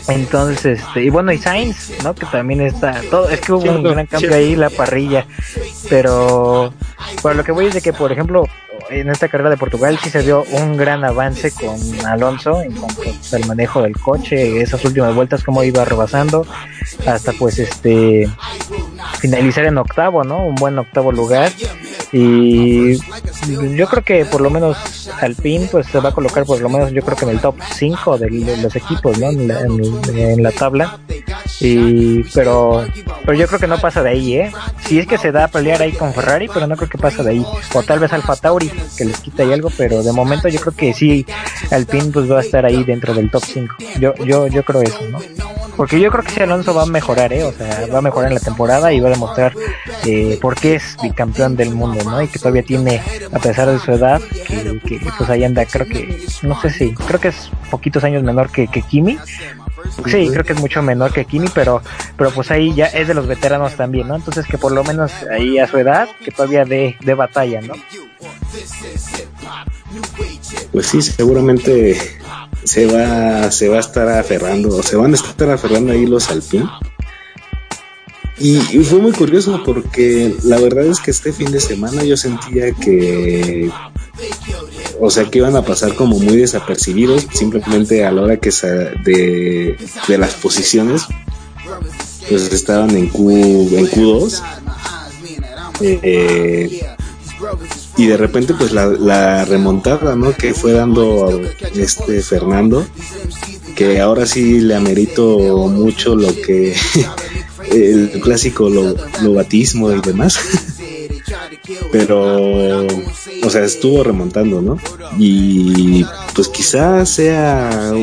Entonces, este, y bueno, y Sainz, ¿no? Que también está, todo, es que hubo un gran cambio ahí, la parrilla, pero, bueno, lo que voy es de que, por ejemplo, en esta carrera de Portugal sí se dio un gran avance con Alonso en cuanto al manejo del coche, esas últimas vueltas como iba rebasando, hasta pues este finalizar en octavo, ¿no? Un buen octavo lugar. Y yo creo que por lo menos Alpine pues se va a colocar por lo menos yo creo que en el top 5 de, los equipos, ¿no? En la, en la, tabla. Y pero pero yo creo que no pasa de ahí, ¿eh? Si es que se da a pelear ahí con Ferrari, pero no creo que pasa de ahí. O tal vez Alfa Tauri que les quita ahí algo, pero de momento yo creo que sí Alpine pues va a estar ahí dentro del top 5. Yo yo yo creo eso, ¿no? Porque yo creo que si Alonso va a mejorar, ¿eh? O sea, va a mejorar en la temporada y va a demostrar eh, por qué es bicampeón del mundo, ¿no? Y que todavía tiene, a pesar de su edad, que, pues ahí anda, creo que, no sé si, creo que es poquitos años menor que, que Kimi, Sí, creo que es mucho menor que Kimi, pero, pero pues ahí ya es de los veteranos también, ¿no? Entonces que por lo menos ahí a su edad, que todavía de, de batalla, ¿no? Pues sí, seguramente se va, se va a estar aferrando, se van a estar aferrando ahí los Alpine. Y, fue muy curioso porque la verdad es que este fin de semana yo sentía que o sea que iban a pasar como muy desapercibidos simplemente a la hora que de, de las posiciones pues estaban en Q en Q2 eh, y de repente pues la, la, remontada no que fue dando este Fernando que ahora sí le amerito mucho lo que el clásico lo, lo y demás. Pero o sea estuvo remontando no y pues quizás sea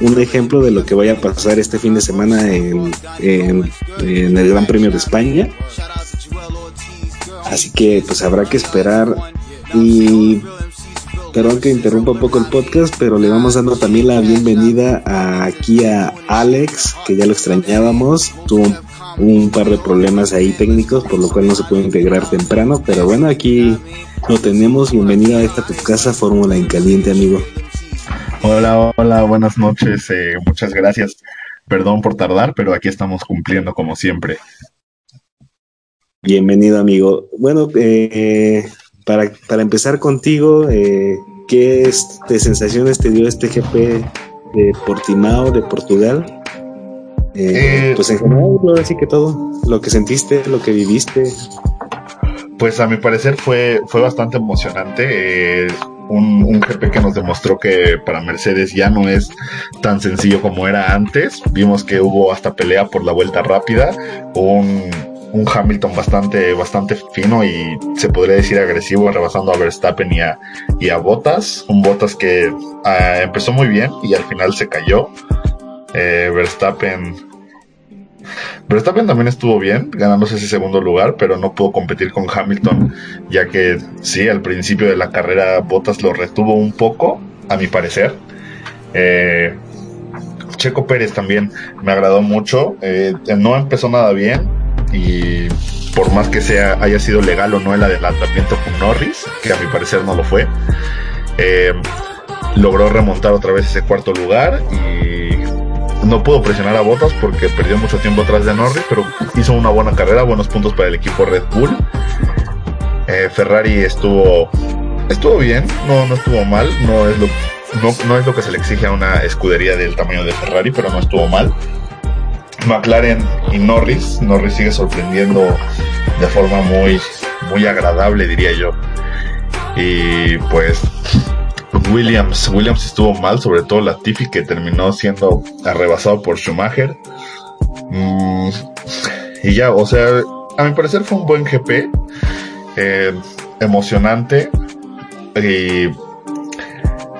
un ejemplo de lo que vaya a pasar este fin de semana en, en, el Gran Premio de España así que pues habrá que esperar y perdón que interrumpa un poco el podcast, pero le vamos dando también la bienvenida aquí a Alex, que ya lo extrañábamos, tuvo un par de problemas ahí técnicos, por lo cual no se puede integrar temprano, pero bueno, aquí lo tenemos. Bienvenido a esta tu casa, Fórmula en Caliente, amigo. Hola, hola, buenas noches, eh, muchas gracias. Perdón por tardar, pero aquí estamos cumpliendo como siempre. Bienvenido, amigo. Bueno, eh, para, para empezar contigo, eh, ¿qué este, sensaciones te dio este GP de Portimao, de Portugal? Eh, pues en general, así que todo, lo que sentiste, lo que viviste. Pues a mi parecer fue, fue bastante emocionante. Eh, un, un, GP que nos demostró que para Mercedes ya no es tan sencillo como era antes. Vimos que hubo hasta pelea por la vuelta rápida. Un, un Hamilton bastante, bastante fino y se podría decir agresivo, rebasando a Verstappen y a, y a Bottas. Un Bottas que ah, empezó muy bien y al final se cayó. Eh, Verstappen. Verstappen también estuvo bien, ganándose ese segundo lugar, pero no pudo competir con Hamilton, ya que sí, al principio de la carrera Bottas lo retuvo un poco, a mi parecer. Eh, Checo Pérez también me agradó mucho, eh, no empezó nada bien y por más que sea haya sido legal o no el adelantamiento con Norris, que a mi parecer no lo fue, logró remontar otra vez ese cuarto lugar y no pudo presionar a Bottas porque perdió mucho tiempo atrás de Norris, pero hizo una buena carrera, buenos puntos para el equipo Red Bull. Eh, Ferrari estuvo estuvo bien, no, no estuvo mal, no es lo no, es lo que se le exige a una escudería del tamaño de Ferrari, pero no estuvo mal. McLaren y Norris, Norris sigue sorprendiendo de forma muy muy agradable, diría yo. Y pues Williams, Williams estuvo mal, sobre todo la Tiffy que terminó siendo arrebasado por Schumacher. Mm, y ya, o sea, a mi parecer fue un buen GP, eh, emocionante y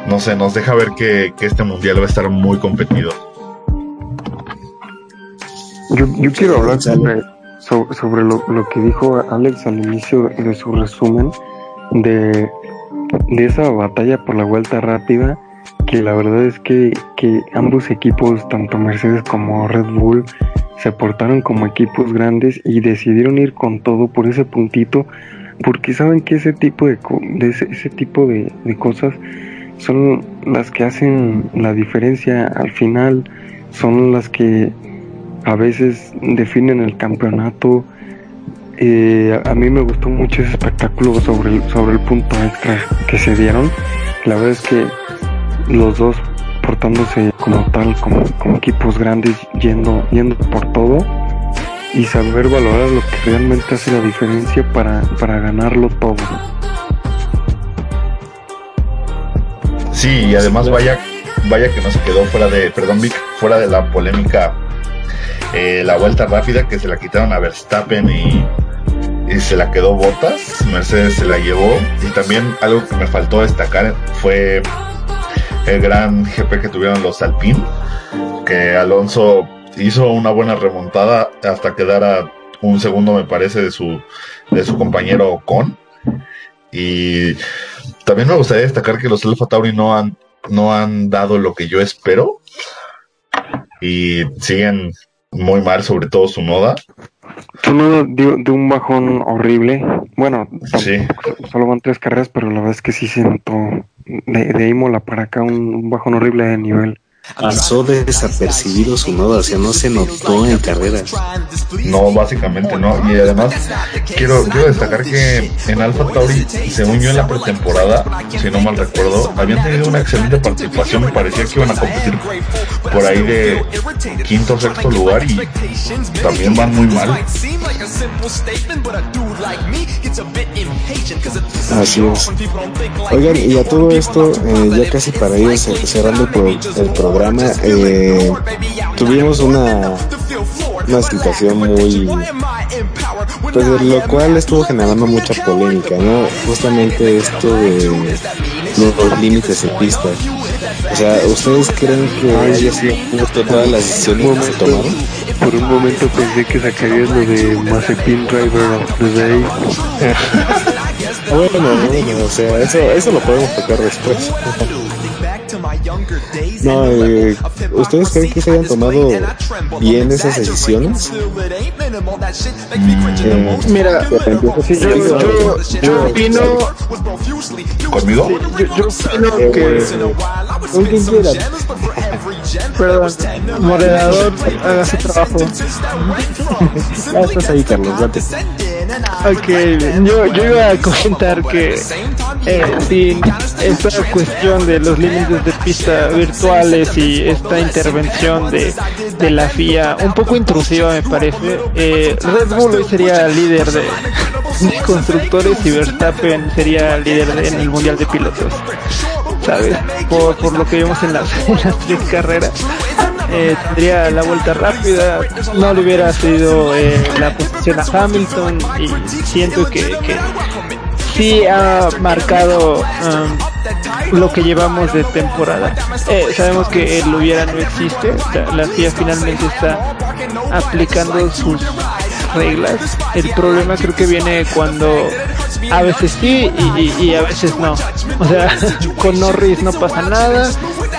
no sé, nos deja ver que, este mundial va a estar muy competido. Yo, quiero hablar sobre, sobre, lo, lo que dijo Alex al inicio de su resumen de de esa batalla por la vuelta rápida, que la verdad es que, que ambos equipos, tanto Mercedes como Red Bull, se portaron como equipos grandes y decidieron ir con todo por ese puntito, porque saben que ese tipo de, de ese, tipo de, de, cosas son las que hacen la diferencia al final, son las que a veces definen el campeonato eh, a mí me gustó mucho ese espectáculo sobre el, sobre el punto extra que se dieron. La verdad es que los dos portándose como tal, como, como equipos grandes, yendo, yendo por todo y saber valorar lo que realmente hace la diferencia para, para ganarlo todo. Sí, y además vaya, vaya que no se quedó fuera de, perdón Vic, fuera de la polémica eh, la vuelta rápida que se la quitaron a Verstappen y, se la quedó Botas, Mercedes se la llevó y también algo que me faltó destacar fue el gran GP que tuvieron los Alpine, que Alonso hizo una buena remontada hasta quedar a un segundo, me parece, de su, de su compañero Con. Y también me gustaría destacar que los Alfa Tauri no han, no han dado lo que yo espero. Y siguen muy mal, sobre todo su Noda. Su Noda dio, de un bajón horrible. Bueno, sí. solo van tres carreras, pero la verdad es que sí se notó de, de Imola para acá un bajón horrible de nivel. Pasó desapercibido su nodo, o sea, no se notó en carreras. No, básicamente no. Y además, quiero, quiero destacar que en Alfa Tauri se unió en la pretemporada, si no mal recuerdo, habían tenido una excelente participación. Me parecía que iban a competir por ahí de quinto o sexto lugar y también van muy mal. Así es. Oigan, y a todo esto, eh, ya casi para ir cerrando el, el programa, eh, tuvimos una, una situación muy... Pues de lo cual estuvo generando mucha polémica, ¿no? Justamente esto de los límites de pista. O sea, ¿ustedes creen que haya sido justo todas las decisiones que se tomaron? Por un momento pensé que sacarías lo de Mazepin Driver of the Day. bueno, bueno, o sea, eso, eso lo podemos tocar después. No, eh, ¿ustedes creen que se hayan tomado bien esas decisiones? Eh, Mira, yo, yo, yo opino. ¿Conmigo? Yo, yo opino que. Perdón, moderador, haga su trabajo. ya estás ahí, Carlos, date. Ok, yo, yo iba a comentar que eh, sin esta cuestión de los límites de pista virtuales y esta intervención de, de la FIA, un poco intrusiva me parece, eh, Red Bull hoy sería líder de, constructores y Verstappen sería líder de, en el Mundial de Pilotos. ¿Sabes? Por, por lo que vimos en las, en las tres carreras. Eh, tendría la vuelta rápida, no le hubiera cedido eh, la posición a Hamilton y siento que, que sí ha marcado um, lo que llevamos de temporada. Eh, sabemos que el hubiera no existe, la FIA finalmente está aplicando sus reglas. El problema creo que viene cuando a veces sí y, y, y, a veces no. O sea, con Norris no pasa nada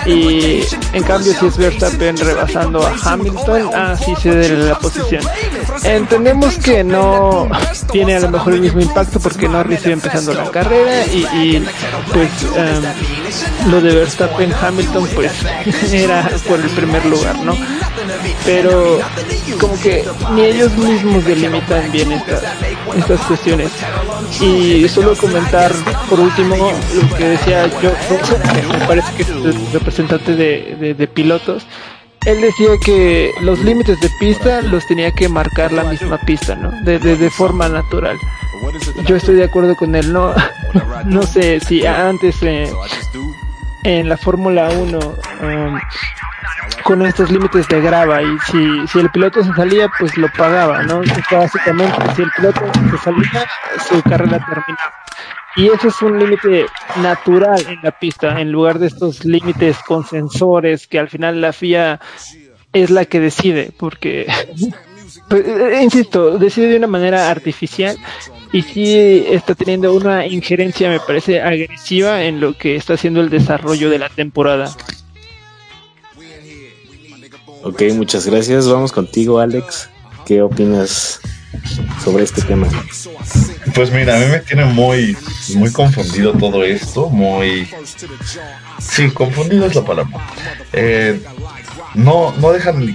y en cambio si es Verstappen rebasando a Hamilton, así se dé la posición. Entendemos que no tiene a lo mejor el mismo impacto porque Norris iba empezando la carrera y, y pues um, lo de Verstappen Hamilton pues era por el primer lugar, ¿no? Pero como que ni ellos mismos delimitan bien estas, estas cuestiones. Y solo comentar por último lo que decía yo, que me parece que es el representante de, de, pilotos, él decía que los límites de pista los tenía que marcar la misma pista, ¿no? De, de, forma natural. Yo estoy de acuerdo con él, no, no sé si antes eh, en la Fórmula 1 um, con estos límites de grava y si, el piloto se salía pues lo pagaba, ¿no? Básicamente si el piloto se salía su carrera terminaba. Y eso es un límite natural en la pista, en lugar de estos límites con sensores que al final la FIA es la que decide, porque, pues, insisto, decide de una manera artificial y sí está teniendo una injerencia, me parece, agresiva en lo que está haciendo el desarrollo de la temporada. Ok, muchas gracias. Vamos contigo, Alex. ¿Qué opinas sobre este tema? Pues mira, a mí me tiene muy, muy confundido todo esto, muy... Sí, confundido es la palabra. Eh, no, no dejan...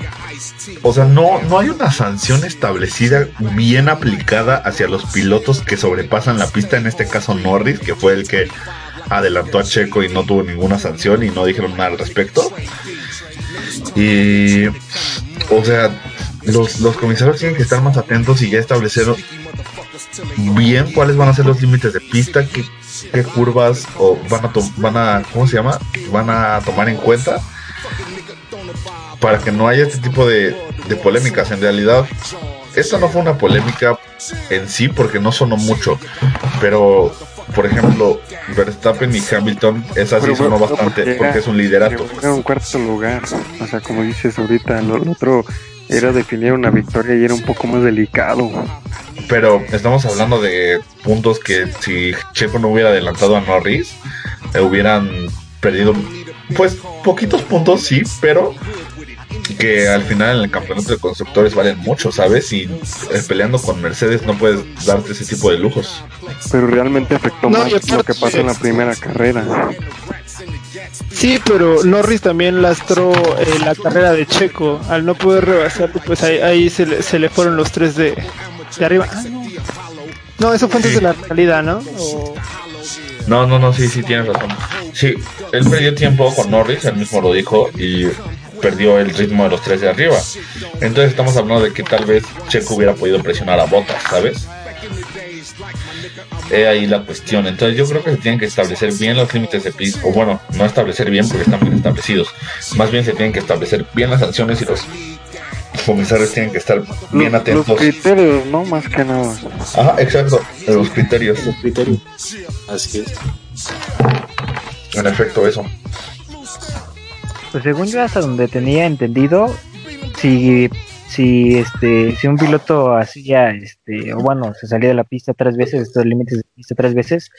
O sea, no, no hay una sanción establecida bien aplicada hacia los pilotos que sobrepasan la pista, en este caso Norris, que fue el que adelantó a Checo y no tuvo ninguna sanción y no dijeron nada al respecto. Y, o sea, los, los comisarios tienen que estar más atentos y ya establecer bien cuáles van a ser los límites de pista, qué, qué curvas o van a, van a, ¿cómo se llama? Van a tomar en cuenta para que no haya este tipo de, de polémicas. En realidad, esta no fue una polémica en sí porque no sonó mucho, pero por ejemplo, Verstappen y Hamilton, esa sí sonó bueno, bastante porque porque era- es un liderato. Era un cuarto lugar. O sea, como dices ahorita, lo, lo otro era definir una victoria y era un poco más delicado. Pero estamos hablando de puntos que si Checo no hubiera adelantado a Norris, eh, hubieran perdido, pues, poquitos puntos, sí, pero que al final en el campeonato de constructores valen mucho, ¿sabes? Y eh, peleando con Mercedes no puedes darte ese tipo de lujos. Pero realmente afectó No, más lo que pasó en la primera carrera. Sí, pero Norris también lastró eh, la carrera de Checo. Al no poder rebasarlo, pues ahí, ahí se, le, se le fueron los tres de, de arriba. Ah, no. No, eso fue antes de la salida, ¿no? O- No, no, no, sí, sí, tienes razón. Sí, él perdió tiempo con Norris, él mismo lo dijo, y perdió el ritmo de los tres de arriba. Entonces estamos hablando de que tal vez Checo hubiera podido presionar a Bottas, ¿sabes? He ahí la cuestión. Entonces yo creo que se tienen que establecer bien los límites de pista, o bueno, no establecer bien porque están bien establecidos. Más bien se tienen que establecer bien las sanciones y los comisarios tienen que estar bien Los- Los atentos. criterios, ¿no? Más que nada. Ajá, exacto, los criterios. Los criterios. Así es. En efecto, eso. Pues según yo hasta donde tenía entendido, si si este si un piloto hacía este o bueno se salía de la pista tres veces estos límites de pista tres veces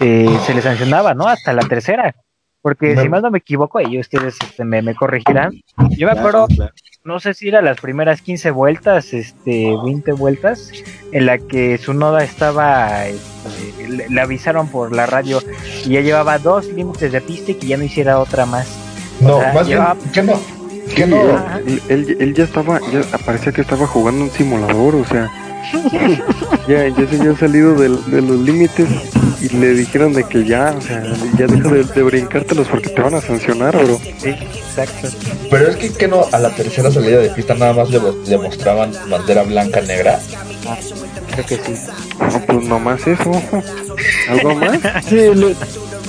eh, se le sancionaba no hasta la tercera. Porque si mal no me equivoco y ustedes este, me, me corregirán yo me acuerdo no sé si era las primeras 15 vueltas, este, 20 vueltas, en la que su noda estaba, este, le, le avisaron por la radio y ya llevaba dos límites de pista y que ya no hiciera otra más. No, O sea, más bien, que no, que Sí, no. él, él- él ya estaba, ya parecía que estaba jugando un simulador, o sea, ya, ya se había salido de, los límites y le dijeron de que ya, o sea, ya deja de, de brincártelos porque te van a sancionar, bro. Sí, exacto. Pero es que, que no, a la tercera salida de pista nada más le, le mostraban bandera blanca negra. Creo que sí. No, pues nomás eso. ¿Algo más? Sí, le-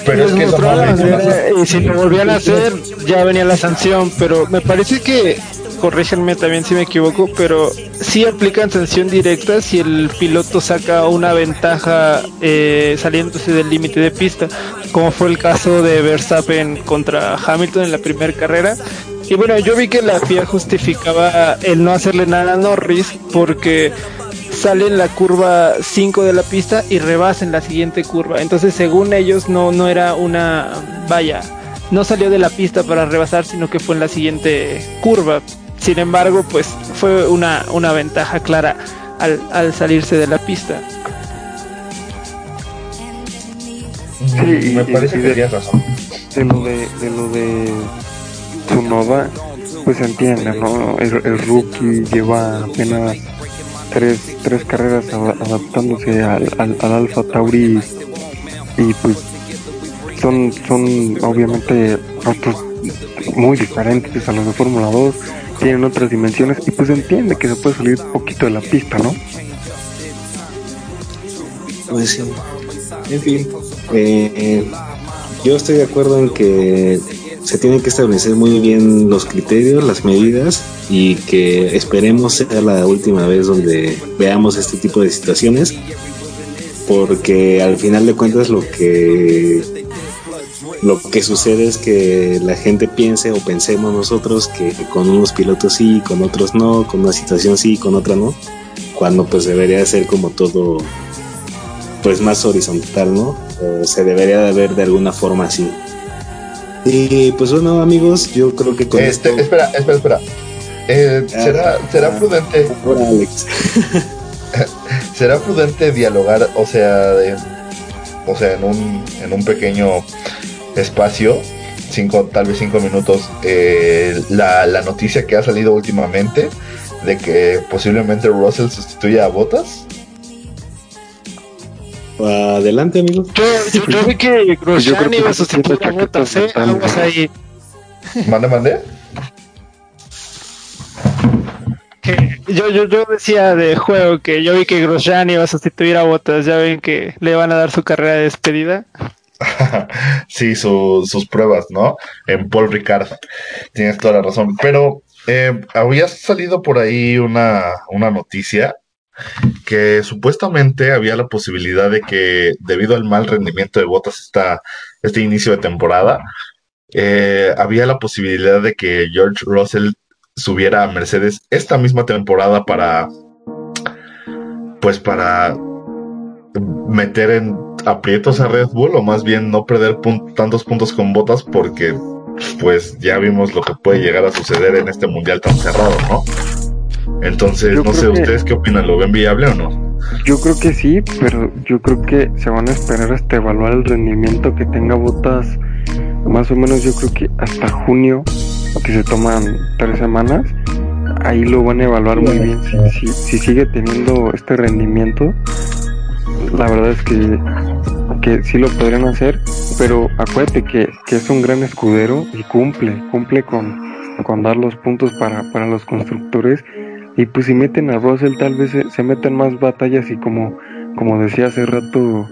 Pero es que eso y si lo volvían a hacer, ya venía la sanción. Pero me parece que, corrígenme también si me equivoco, pero sí aplican sanción directa si el piloto saca una ventaja eh, saliéndose del límite de pista, como fue el caso de Verstappen contra Hamilton en la primera carrera. Y bueno, yo vi que la FIA justificaba el no hacerle nada a Norris porque sale en la curva 5 de la pista y rebasa en la siguiente curva. Entonces, según ellos, no, no era una vaya, no salió de la pista para rebasar, sino que fue en la siguiente curva. Sin embargo, pues fue una, una ventaja clara al, al salirse de la pista. Sí, me y- parece y que de- tienes razón. De lo de, de lo de Tsunoda, pues se entiende, ¿no? El, el rookie lleva apenas tres, tres carreras adaptándose al, al, al Alfa Tauri y pues son, son obviamente autos muy diferentes a los de Fórmula 2, tienen otras dimensiones y pues entiende que se puede salir poquito de la pista, ¿no? Pues sí. En fin, eh, eh, yo estoy de acuerdo en que se tienen que establecer muy bien los criterios, las medidas y que esperemos sea la última vez donde veamos este tipo de situaciones porque al final de cuentas lo que lo que sucede es que la gente piense o pensemos nosotros que con unos pilotos sí, con otros no, con una situación sí, con otra no, cuando pues debería ser como todo pues más horizontal, ¿no? Se debería de ver de alguna forma así. Y pues bueno, amigos, yo creo que con Este, esto. espera, espera, espera. Eh, ¿será, será prudente, Ahora, Alex. será prudente dialogar, o sea, de- o sea, en un, en un pequeño espacio, cinco, tal vez cinco minutos, eh, la, la noticia que ha salido últimamente de que posiblemente Russell sustituya a Bottas. Adelante, amigo. Yo, yo, yo vi que Pues Grosjean iba a sustituir a Bottas, ¿eh? Aguas ahí. Mande, mande. Que yo, yo, yo decía de juego que yo vi que Grosjean iba a sustituir a Bottas. Ya ven que le van a dar su carrera de despedida. sí, su- sus pruebas, ¿no? En Paul Ricard. Tienes toda la razón. Pero eh, había salido por ahí una, una noticia que supuestamente había la posibilidad de que, debido al mal rendimiento de Botas esta, este inicio de temporada, eh, había la posibilidad de que George Russell subiera a Mercedes esta misma temporada para, pues para meter en aprietos a Red Bull o más bien no perder tantos puntos con botas porque pues ya vimos lo que puede llegar a suceder en este mundial tan cerrado, ¿no? Entonces, no sé, ¿ustedes qué opinan? ¿Lo ven viable o no? Yo creo que sí, pero yo creo que se van a esperar hasta evaluar el rendimiento que tenga botas más o menos yo creo que hasta junio, que se toman tres semanas, ahí lo van a evaluar muy bien. Si, si, sigue teniendo este rendimiento, la verdad es que, que sí lo podrían hacer, pero acuérdate que, que es un gran escudero y cumple, cumple con, con dar los puntos para, para los constructores. Y pues si meten a Russell tal vez se, se meten más batallas y como, como decía hace rato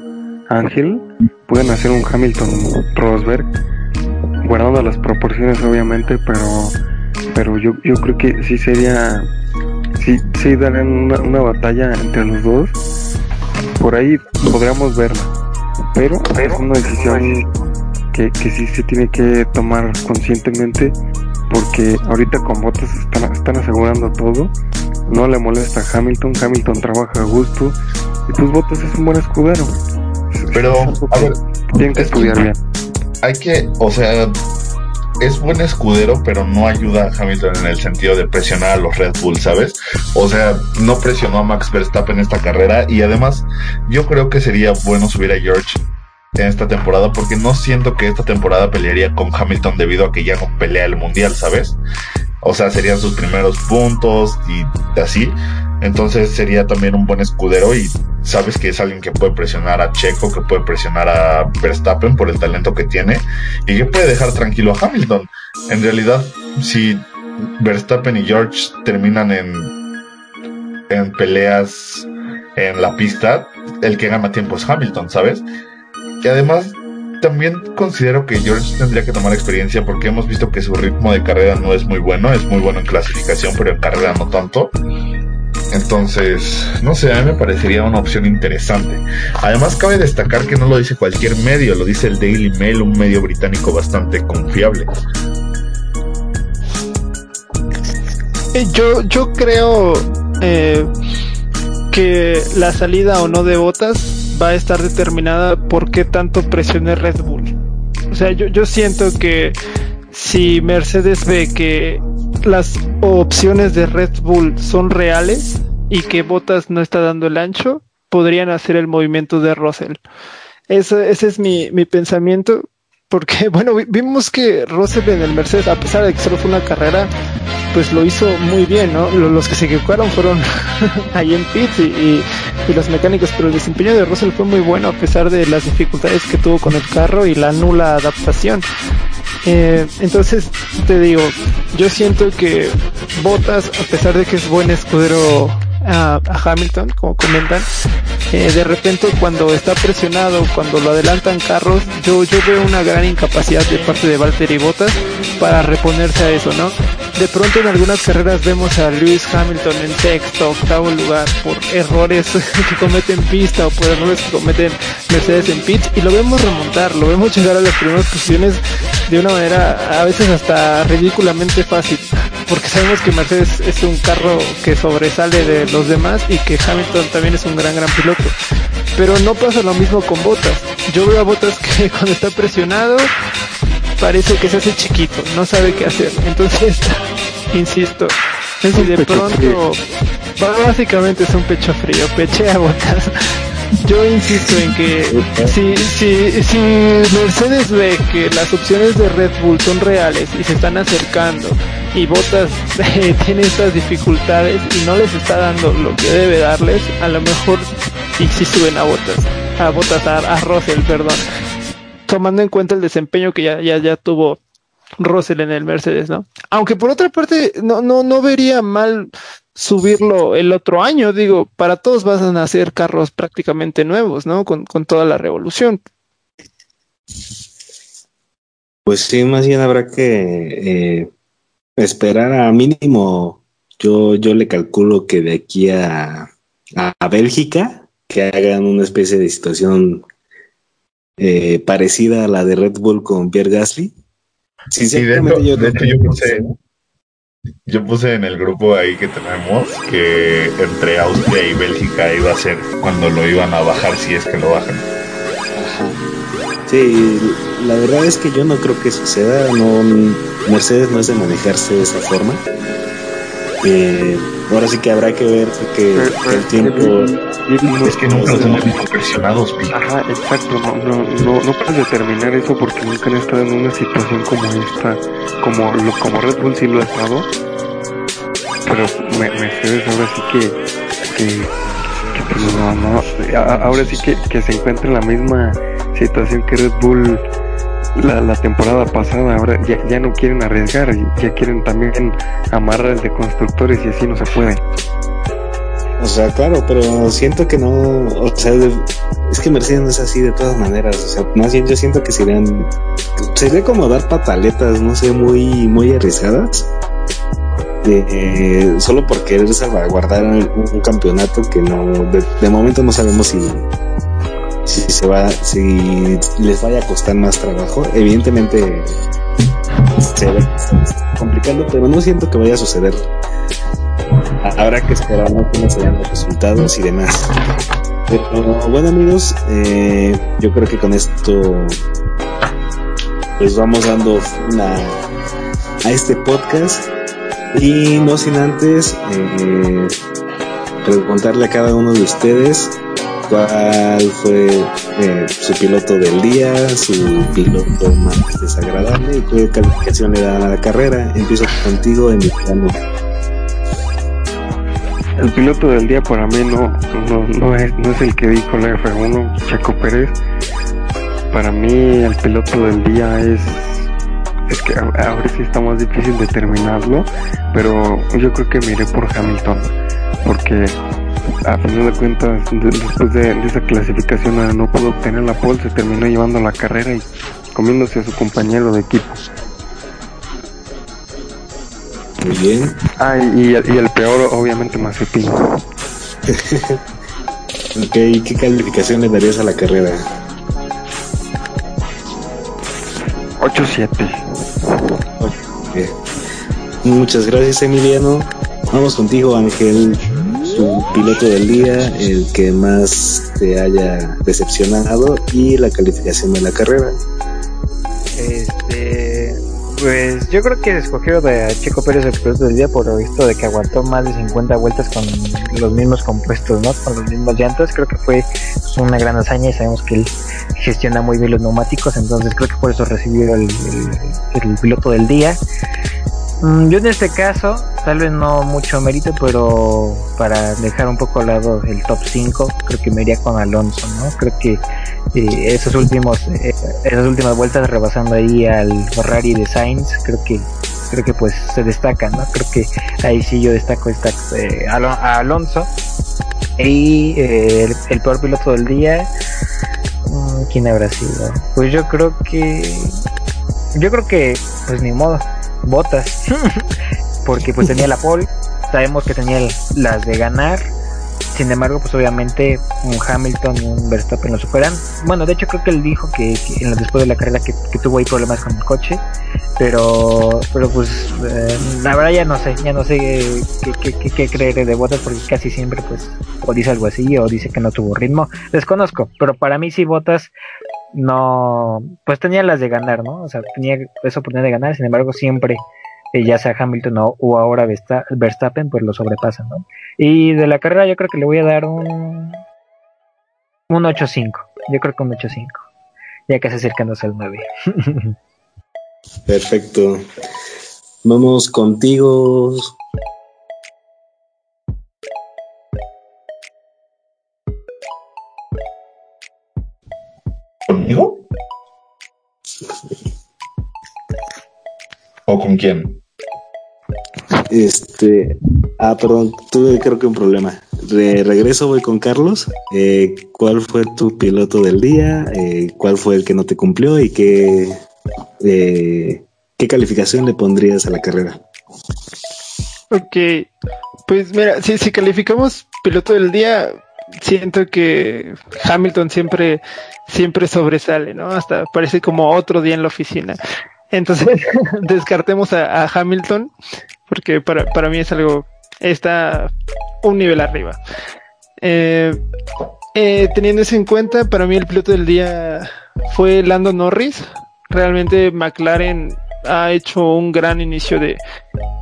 Ángel, pueden hacer un Hamilton Rosberg guardando las proporciones obviamente, pero pero yo, yo creo que sí sería, sí, sí darían una, batalla entre los dos, por ahí podríamos verla, pero es una decisión que, que sí se tiene que tomar conscientemente, porque ahorita con Bottas están, están asegurando todo, no le molesta a Hamilton, Hamilton trabaja a gusto, y pues Bottas es un buen escudero. Pero, a ver, tienen que estudiar bien hay que, o sea, es buen escudero, pero no ayuda a Hamilton en el sentido de presionar a los Red Bull, ¿sabes? O sea, no presionó a Max Verstappen en esta carrera y además yo creo que sería bueno subir a George en esta temporada porque no siento que esta temporada pelearía con Hamilton debido a que ya no pelea el mundial, ¿sabes? O sea, serían sus primeros puntos y así. Entonces sería también un buen escudero y sabes que es alguien que puede presionar a Checo, que puede presionar a Verstappen por el talento que tiene y que puede dejar tranquilo a Hamilton. En realidad, si Verstappen y George terminan en, en peleas en la pista, el que gana tiempo es Hamilton, ¿sabes? Y además también considero que George tendría que tomar experiencia porque hemos visto que su ritmo de carrera no es muy bueno, es muy bueno en clasificación, pero en carrera no tanto. Entonces, no sé, a mí me parecería una opción interesante. Además, cabe destacar que no lo dice cualquier medio, lo dice el Daily Mail, un medio británico bastante confiable. Eh, yo, yo creo eh, que la salida o no de botas va a estar determinada por qué tanto presione Red Bull. O sea, yo, yo siento que si Mercedes ve que las opciones de Red Bull son reales y que Bottas no está dando el ancho, podrían hacer el movimiento de Russell. Ese, ese es mi, mi pensamiento, porque bueno, vimos que Russell en el Mercedes, a pesar de que solo fue una carrera, pues lo hizo muy bien, ¿no? Los que se equivocaron fueron ahí en pits y, y, los mecánicos, pero el desempeño de Russell fue muy bueno a pesar de las dificultades que tuvo con el carro y la nula adaptación. Eh, entonces, te digo, yo siento que Botas, a pesar de que es buen escudero a, Hamilton, como comentan, eh, de repente cuando está presionado, cuando lo adelantan carros, yo, yo veo una gran incapacidad de parte de Valtteri Bottas para reponerse a eso, ¿no? De pronto en algunas carreras vemos a Lewis Hamilton en sexto, octavo lugar por errores que cometen pista o por errores que cometen Mercedes en pitch y lo vemos remontar, lo vemos llegar a las primeras posiciones de una manera a veces hasta ridículamente fácil, porque sabemos que Mercedes es un carro que sobresale de los demás y que Hamilton también es un gran, gran piloto. Pero no pasa lo mismo con Botas. Yo veo a Botas que cuando está presionado parece que se hace chiquito, no sabe qué hacer. Entonces, insisto, si de pronto, básicamente es un pecho frío, peche a Botas. Yo insisto en que si, si, si Mercedes ve que las opciones de Red Bull son reales y se están acercando y Botas eh, tiene estas dificultades y no les está dando lo que debe darles, a lo mejor y si suben a Botas, a Botas, a, a Russell, perdón, tomando en cuenta el desempeño que ya, ya, ya tuvo Russell en el Mercedes, ¿no? Aunque por otra parte, no, no, no vería mal subirlo el otro año, digo, para todos van a ser carros prácticamente nuevos, ¿no? Con, con toda la revolución. Pues sí, más bien habrá que eh, esperar a mínimo, yo, yo le calculo que de aquí a, a, Bélgica que hagan una especie de situación eh, parecida a la de Red Bull con Pierre Gasly. Sí, de hecho, yo, de hecho yo puse, yo puse en el grupo ahí que tenemos que entre Austria y Bélgica iba a ser cuando lo iban a bajar, si es que lo bajan. Sí, la verdad es que yo no creo que suceda. No, Mercedes no es de manejarse de esa forma. Eh, ahora sí que habrá que ver que, el tiempo. es que nunca los hemos visto presionados. Ajá, exacto. No, no, no, no puedes determinar eso porque nunca han estado en una situación como esta. Como, lo, como Red Bull sí lo ha estado. Pero Mercedes ahora sí que. que, pues, no, no, ahora sí que, que se encuentra en la misma situación que Red Bull la, temporada pasada, ahora ya, ya, no quieren arriesgar, ya quieren también amarrar el de constructores y así no se puede. O sea, claro, pero siento que no, o sea, es que Mercedes no es así de todas maneras, o sea, más bien yo siento que serían, sería como dar pataletas, no sé, muy, muy arriesgadas. Eh, solo por querer salvaguardar un, campeonato que no, de momento no sabemos si, si se va, si les vaya a costar más trabajo, evidentemente se va complicando, pero no siento que vaya a suceder. Habrá que esperar ¿no? cómo serán los resultados y demás. Bueno amigos, eh, yo creo que con esto pues vamos dando una a este podcast y no sin antes eh, preguntarle a cada uno de ustedes cuál fue eh, su piloto del día, su piloto más desagradable y qué calificación le da a la carrera. Empiezo contigo, Emiliano. El piloto del día para mí no, no, es, no es el que dijo la F1, Checo Pérez. Para mí el piloto del día es es que ahora sí está más difícil determinarlo, pero yo creo que miré por Hamilton, porque a final de cuentas, después de, esa clasificación no pudo obtener la pole, se terminó llevando la carrera y comiéndose a su compañero de equipo. Muy bien. Ah, y, el peor, obviamente, Mazepin. ok, ¿qué calificación le darías a la carrera? 8-7. Muchas gracias, Emiliano. Vamos contigo, Ángel piloto del día, el que más te haya decepcionado y la calificación de la carrera. Este, pues yo creo que escogió de Checo Pérez el piloto del día por lo visto de que aguantó más de 50 vueltas con los mismos compuestos, ¿no? Con los mismos llantos. Creo que fue una gran hazaña y sabemos que él gestiona muy bien los neumáticos, entonces creo que por eso recibió el piloto del día. Mm, yo en este caso, tal vez no mucho mérito, pero para dejar un poco al lado el top 5, creo que me iría con Alonso, ¿no? Creo que eh, esos últimos, eh, esas últimas vueltas rebasando ahí al Ferrari de Sainz, creo que creo que pues se destaca, ¿no? Creo que ahí sí yo destaco esta, eh, a Alonso. Y el, el, peor piloto del día, mm, ¿quién habrá sido? Pues yo creo que, yo creo que, pues ni modo, botas, porque pues tenía la pole, sabemos que tenía las de ganar, sin embargo pues obviamente un Hamilton y un Verstappen lo superan, bueno de hecho creo que él dijo que, después de la carrera que, tuvo ahí problemas con el coche, pero pero pues eh, la verdad ya no sé, ya no sé qué, qué, creer de botas porque casi siempre pues o dice algo así o dice que no tuvo ritmo, desconozco, pero para mí sí botas no, pues tenía las de ganar, ¿no? O sea, tenía esa oportunidad de ganar, sin embargo, siempre, eh, ya sea Hamilton o, ahora Verstappen, pues lo sobrepasan, ¿no? Y de la carrera yo creo que le voy a dar un, un 8-5, yo creo que un 8-5, ya casi acercándose al 9. Perfecto. Vamos contigo, ¿O con quién? Este. Ah, perdón, tuve creo que un problema. De regreso voy con Carlos. Eh, ¿Cuál fue tu piloto del día? Eh, ¿Cuál fue el que no te cumplió? ¿Y qué, eh, qué calificación le pondrías a la carrera? Ok, pues mira, si, si calificamos piloto del día, siento que Hamilton siempre, siempre sobresale, ¿no? Hasta parece como otro día en la oficina. Entonces, descartemos a, Hamilton, porque para, para mí es algo, está un nivel arriba. Eh, eh, teniendo eso en cuenta, para mí el piloto del día fue Lando Norris. Realmente McLaren ha hecho un gran inicio de,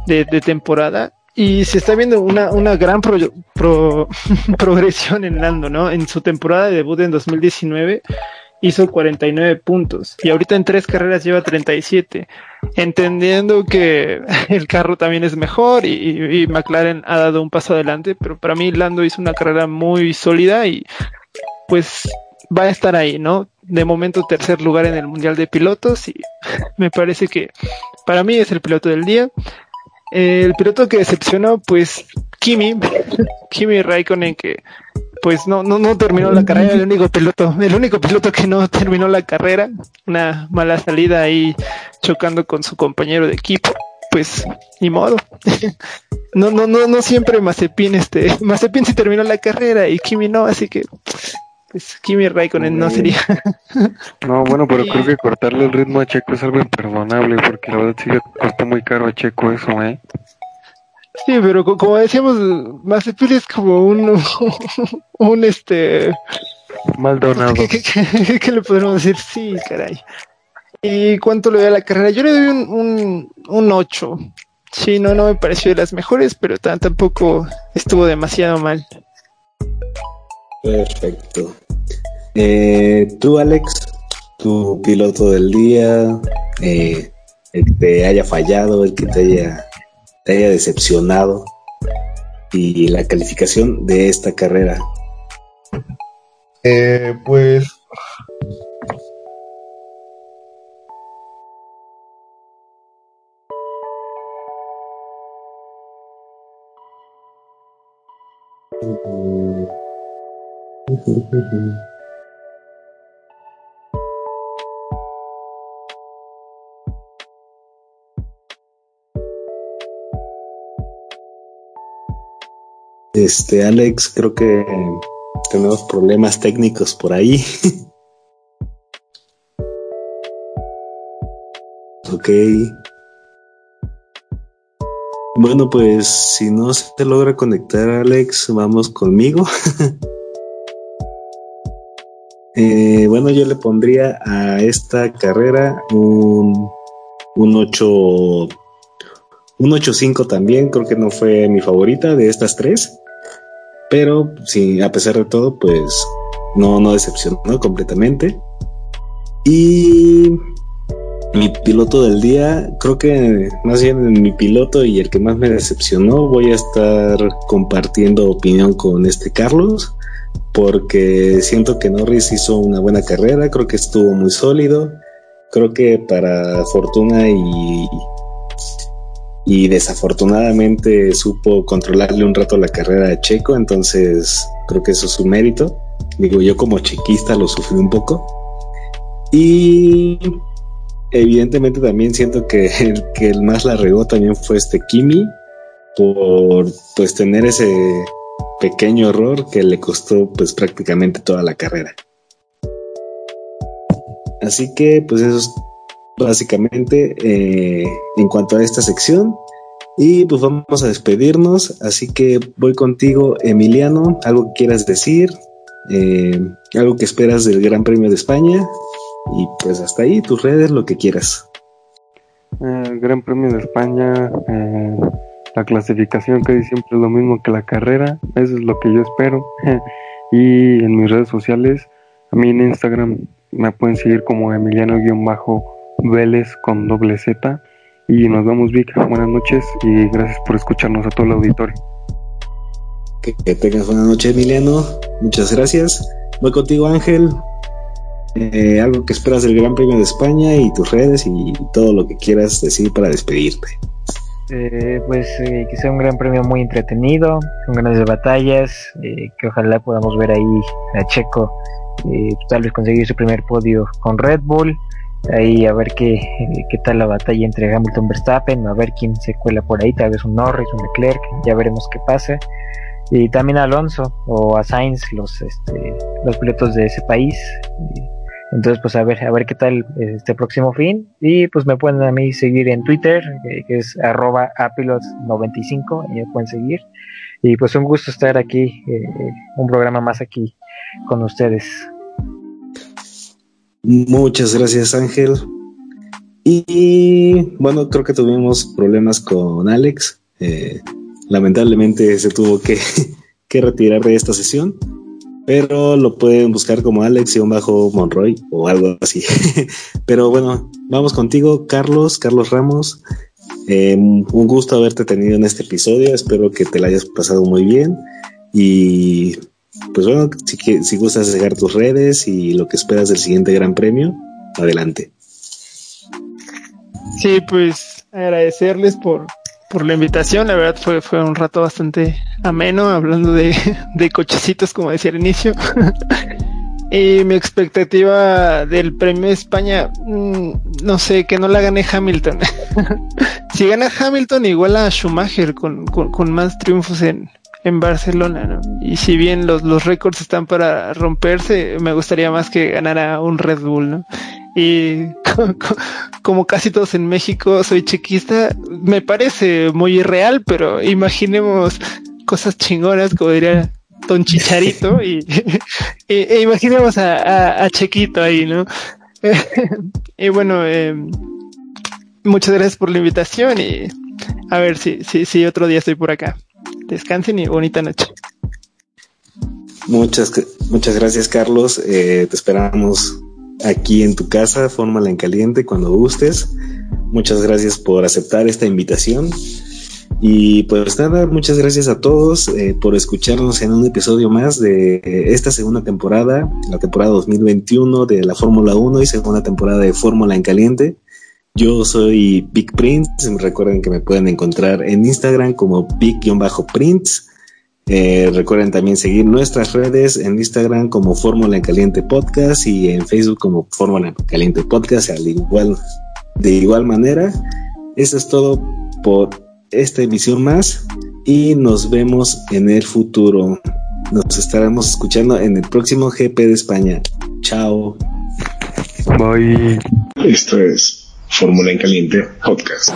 de, temporada y se está viendo una, una gran progresión en Lando, ¿no? En su temporada de debut en 2019 hizo 49 puntos y ahorita en tres carreras lleva 37, entendiendo que el carro también es mejor y, McLaren ha dado un paso adelante, pero para mí Lando hizo una carrera muy sólida y pues va a estar ahí, ¿no? De momento tercer lugar en el Mundial de Pilotos y me parece que para mí es el piloto del día. el piloto que decepcionó, pues Kimi, Kimi Raikkonen que pues no, no, no terminó la carrera, el único piloto, el único piloto que no terminó la carrera, una mala salida ahí chocando con su compañero de equipo, pues ni modo. no, no, no, no siempre Mazepin, este, Mazepin sí terminó la carrera y Kimi no, así que pues Kimi Raikkonen no sería. no, bueno, pero creo que cortarle el ritmo a Checo es algo imperdonable, porque la verdad sí le costó muy caro a Checo eso, eh. Sí, pero como decíamos, Mazepin es como un, un este... Maldonado. ¿Qué, qué, le podemos decir? Sí, caray. ¿Y cuánto le doy a la carrera? Yo le doy un, un, un 8. Sí, no, no me pareció de las mejores, pero tampoco estuvo demasiado mal. Perfecto. Eh, tú, Alex, tu piloto del día, eh, el que te haya fallado, el que te haya haya decepcionado y la calificación de esta carrera? Eh, pues Este, Alex, creo que tenemos problemas técnicos por ahí. ok. Bueno, pues si no se logra conectar, Alex, vamos conmigo. Eh, bueno, yo le pondría a esta carrera un, un 8 un 8.5 también, creo que no fue mi favorita de estas tres. Pero sí, a pesar de todo, pues no, no decepcionó completamente. Y mi piloto del día, creo que más bien mi piloto y el que más me decepcionó, voy a estar compartiendo opinión con este Carlos, porque siento que Norris hizo una buena carrera, creo que estuvo muy sólido, creo que para fortuna y y desafortunadamente supo controlarle un rato la carrera a Checo, entonces creo que eso es su mérito. Digo, yo como chequista lo sufrí un poco. Y evidentemente también siento que el que el más la regó también fue este Kimi por pues tener ese pequeño error que le costó pues prácticamente toda la carrera. Así que pues eso es básicamente eh, en cuanto a esta sección. Y pues vamos a despedirnos, así que voy contigo, Emiliano, algo que quieras decir, eh, algo que esperas del Gran Premio de España, y pues hasta ahí, tus redes, lo que quieras. El eh, Gran Premio de España, la clasificación que siempre es lo mismo que la carrera, eso es lo que yo espero. y en mis redes sociales, a mí en Instagram me pueden seguir como Emiliano-Bajo Vélez con doble Z. Y nos vemos, Vic. Buenas noches y gracias por escucharnos a todo el auditorio. Que, tengas buena noche, Emiliano. Muchas gracias. Voy contigo, Ángel. Eh, algo que esperas del Gran Premio de España y tus redes y todo lo que quieras decir para despedirte. Eh, pues eh, que sea un gran premio muy entretenido, con grandes batallas, que ojalá podamos ver ahí a Checo tal vez conseguir su primer podio con Red Bull ahí a ver qué, qué tal la batalla entre Hamilton Verstappen, a ver quién se cuela por ahí, tal vez un Norris, un Leclerc, ya veremos qué pasa. y también Alonso o a Sainz, los, este, los pilotos de ese país. Entonces, pues a ver, a ver qué tal este próximo fin. Y pues me pueden a mí seguir en Twitter, que es arroba apilots95, y me pueden seguir. Y pues un gusto estar aquí, eh, un programa más aquí con ustedes. Muchas gracias Ángel. Y bueno, creo que tuvimos problemas con Alex. Eh, lamentablemente se tuvo que, retirar de esta sesión pero lo pueden buscar como Alex-Monroy o algo así. pero bueno, vamos contigo, Carlos, Carlos Ramos. Eh, un gusto haberte tenido en este episodio. Espero que te la hayas pasado muy bien. Y pues bueno, si, si gustas dejar tus redes y lo que esperas del siguiente Gran Premio, adelante. Sí, pues agradecerles por, por la invitación. La verdad fue, fue un rato bastante ameno hablando de, de cochecitos, como decía al inicio. y mi expectativa del premio de España, mm, no sé, que no la gane Hamilton. si gana Hamilton, igual a Schumacher con, con, más triunfos en, en Barcelona, ¿no? Y si bien los, los récords están para romperse, me gustaría más que ganara un Red Bull, ¿no? Y como casi todos en México soy chequista, me parece muy irreal, pero imaginemos cosas chingonas, como diría Don Chicharito, y, e imaginemos a, Chequito ahí, ¿no? y bueno, eh, muchas gracias por la invitación y a ver si, si, si otro día estoy por acá. Descansen y bonita noche. Muchas, muchas gracias, Carlos. Eh, te esperamos aquí en tu casa, fórmala en caliente cuando gustes. Muchas gracias por aceptar esta invitación. Y pues nada, muchas gracias a todos eh, por escucharnos en un episodio más de esta segunda temporada, la temporada 2021 de la Fórmula 1 y segunda temporada de Fórmula en Caliente. Yo soy Big Prince, recuerden que me pueden encontrar en Instagram como Big-Prince eh, recuerden también seguir nuestras redes en Instagram como Fórmula en Caliente Podcast y en Facebook como Fórmula en Caliente Podcast, al igual, de igual manera. Eso es todo por esta emisión más y nos vemos en el futuro. Nos estaremos escuchando en el próximo GP de España. Chao. Bye. Esto es Fórmula en Caliente Podcast.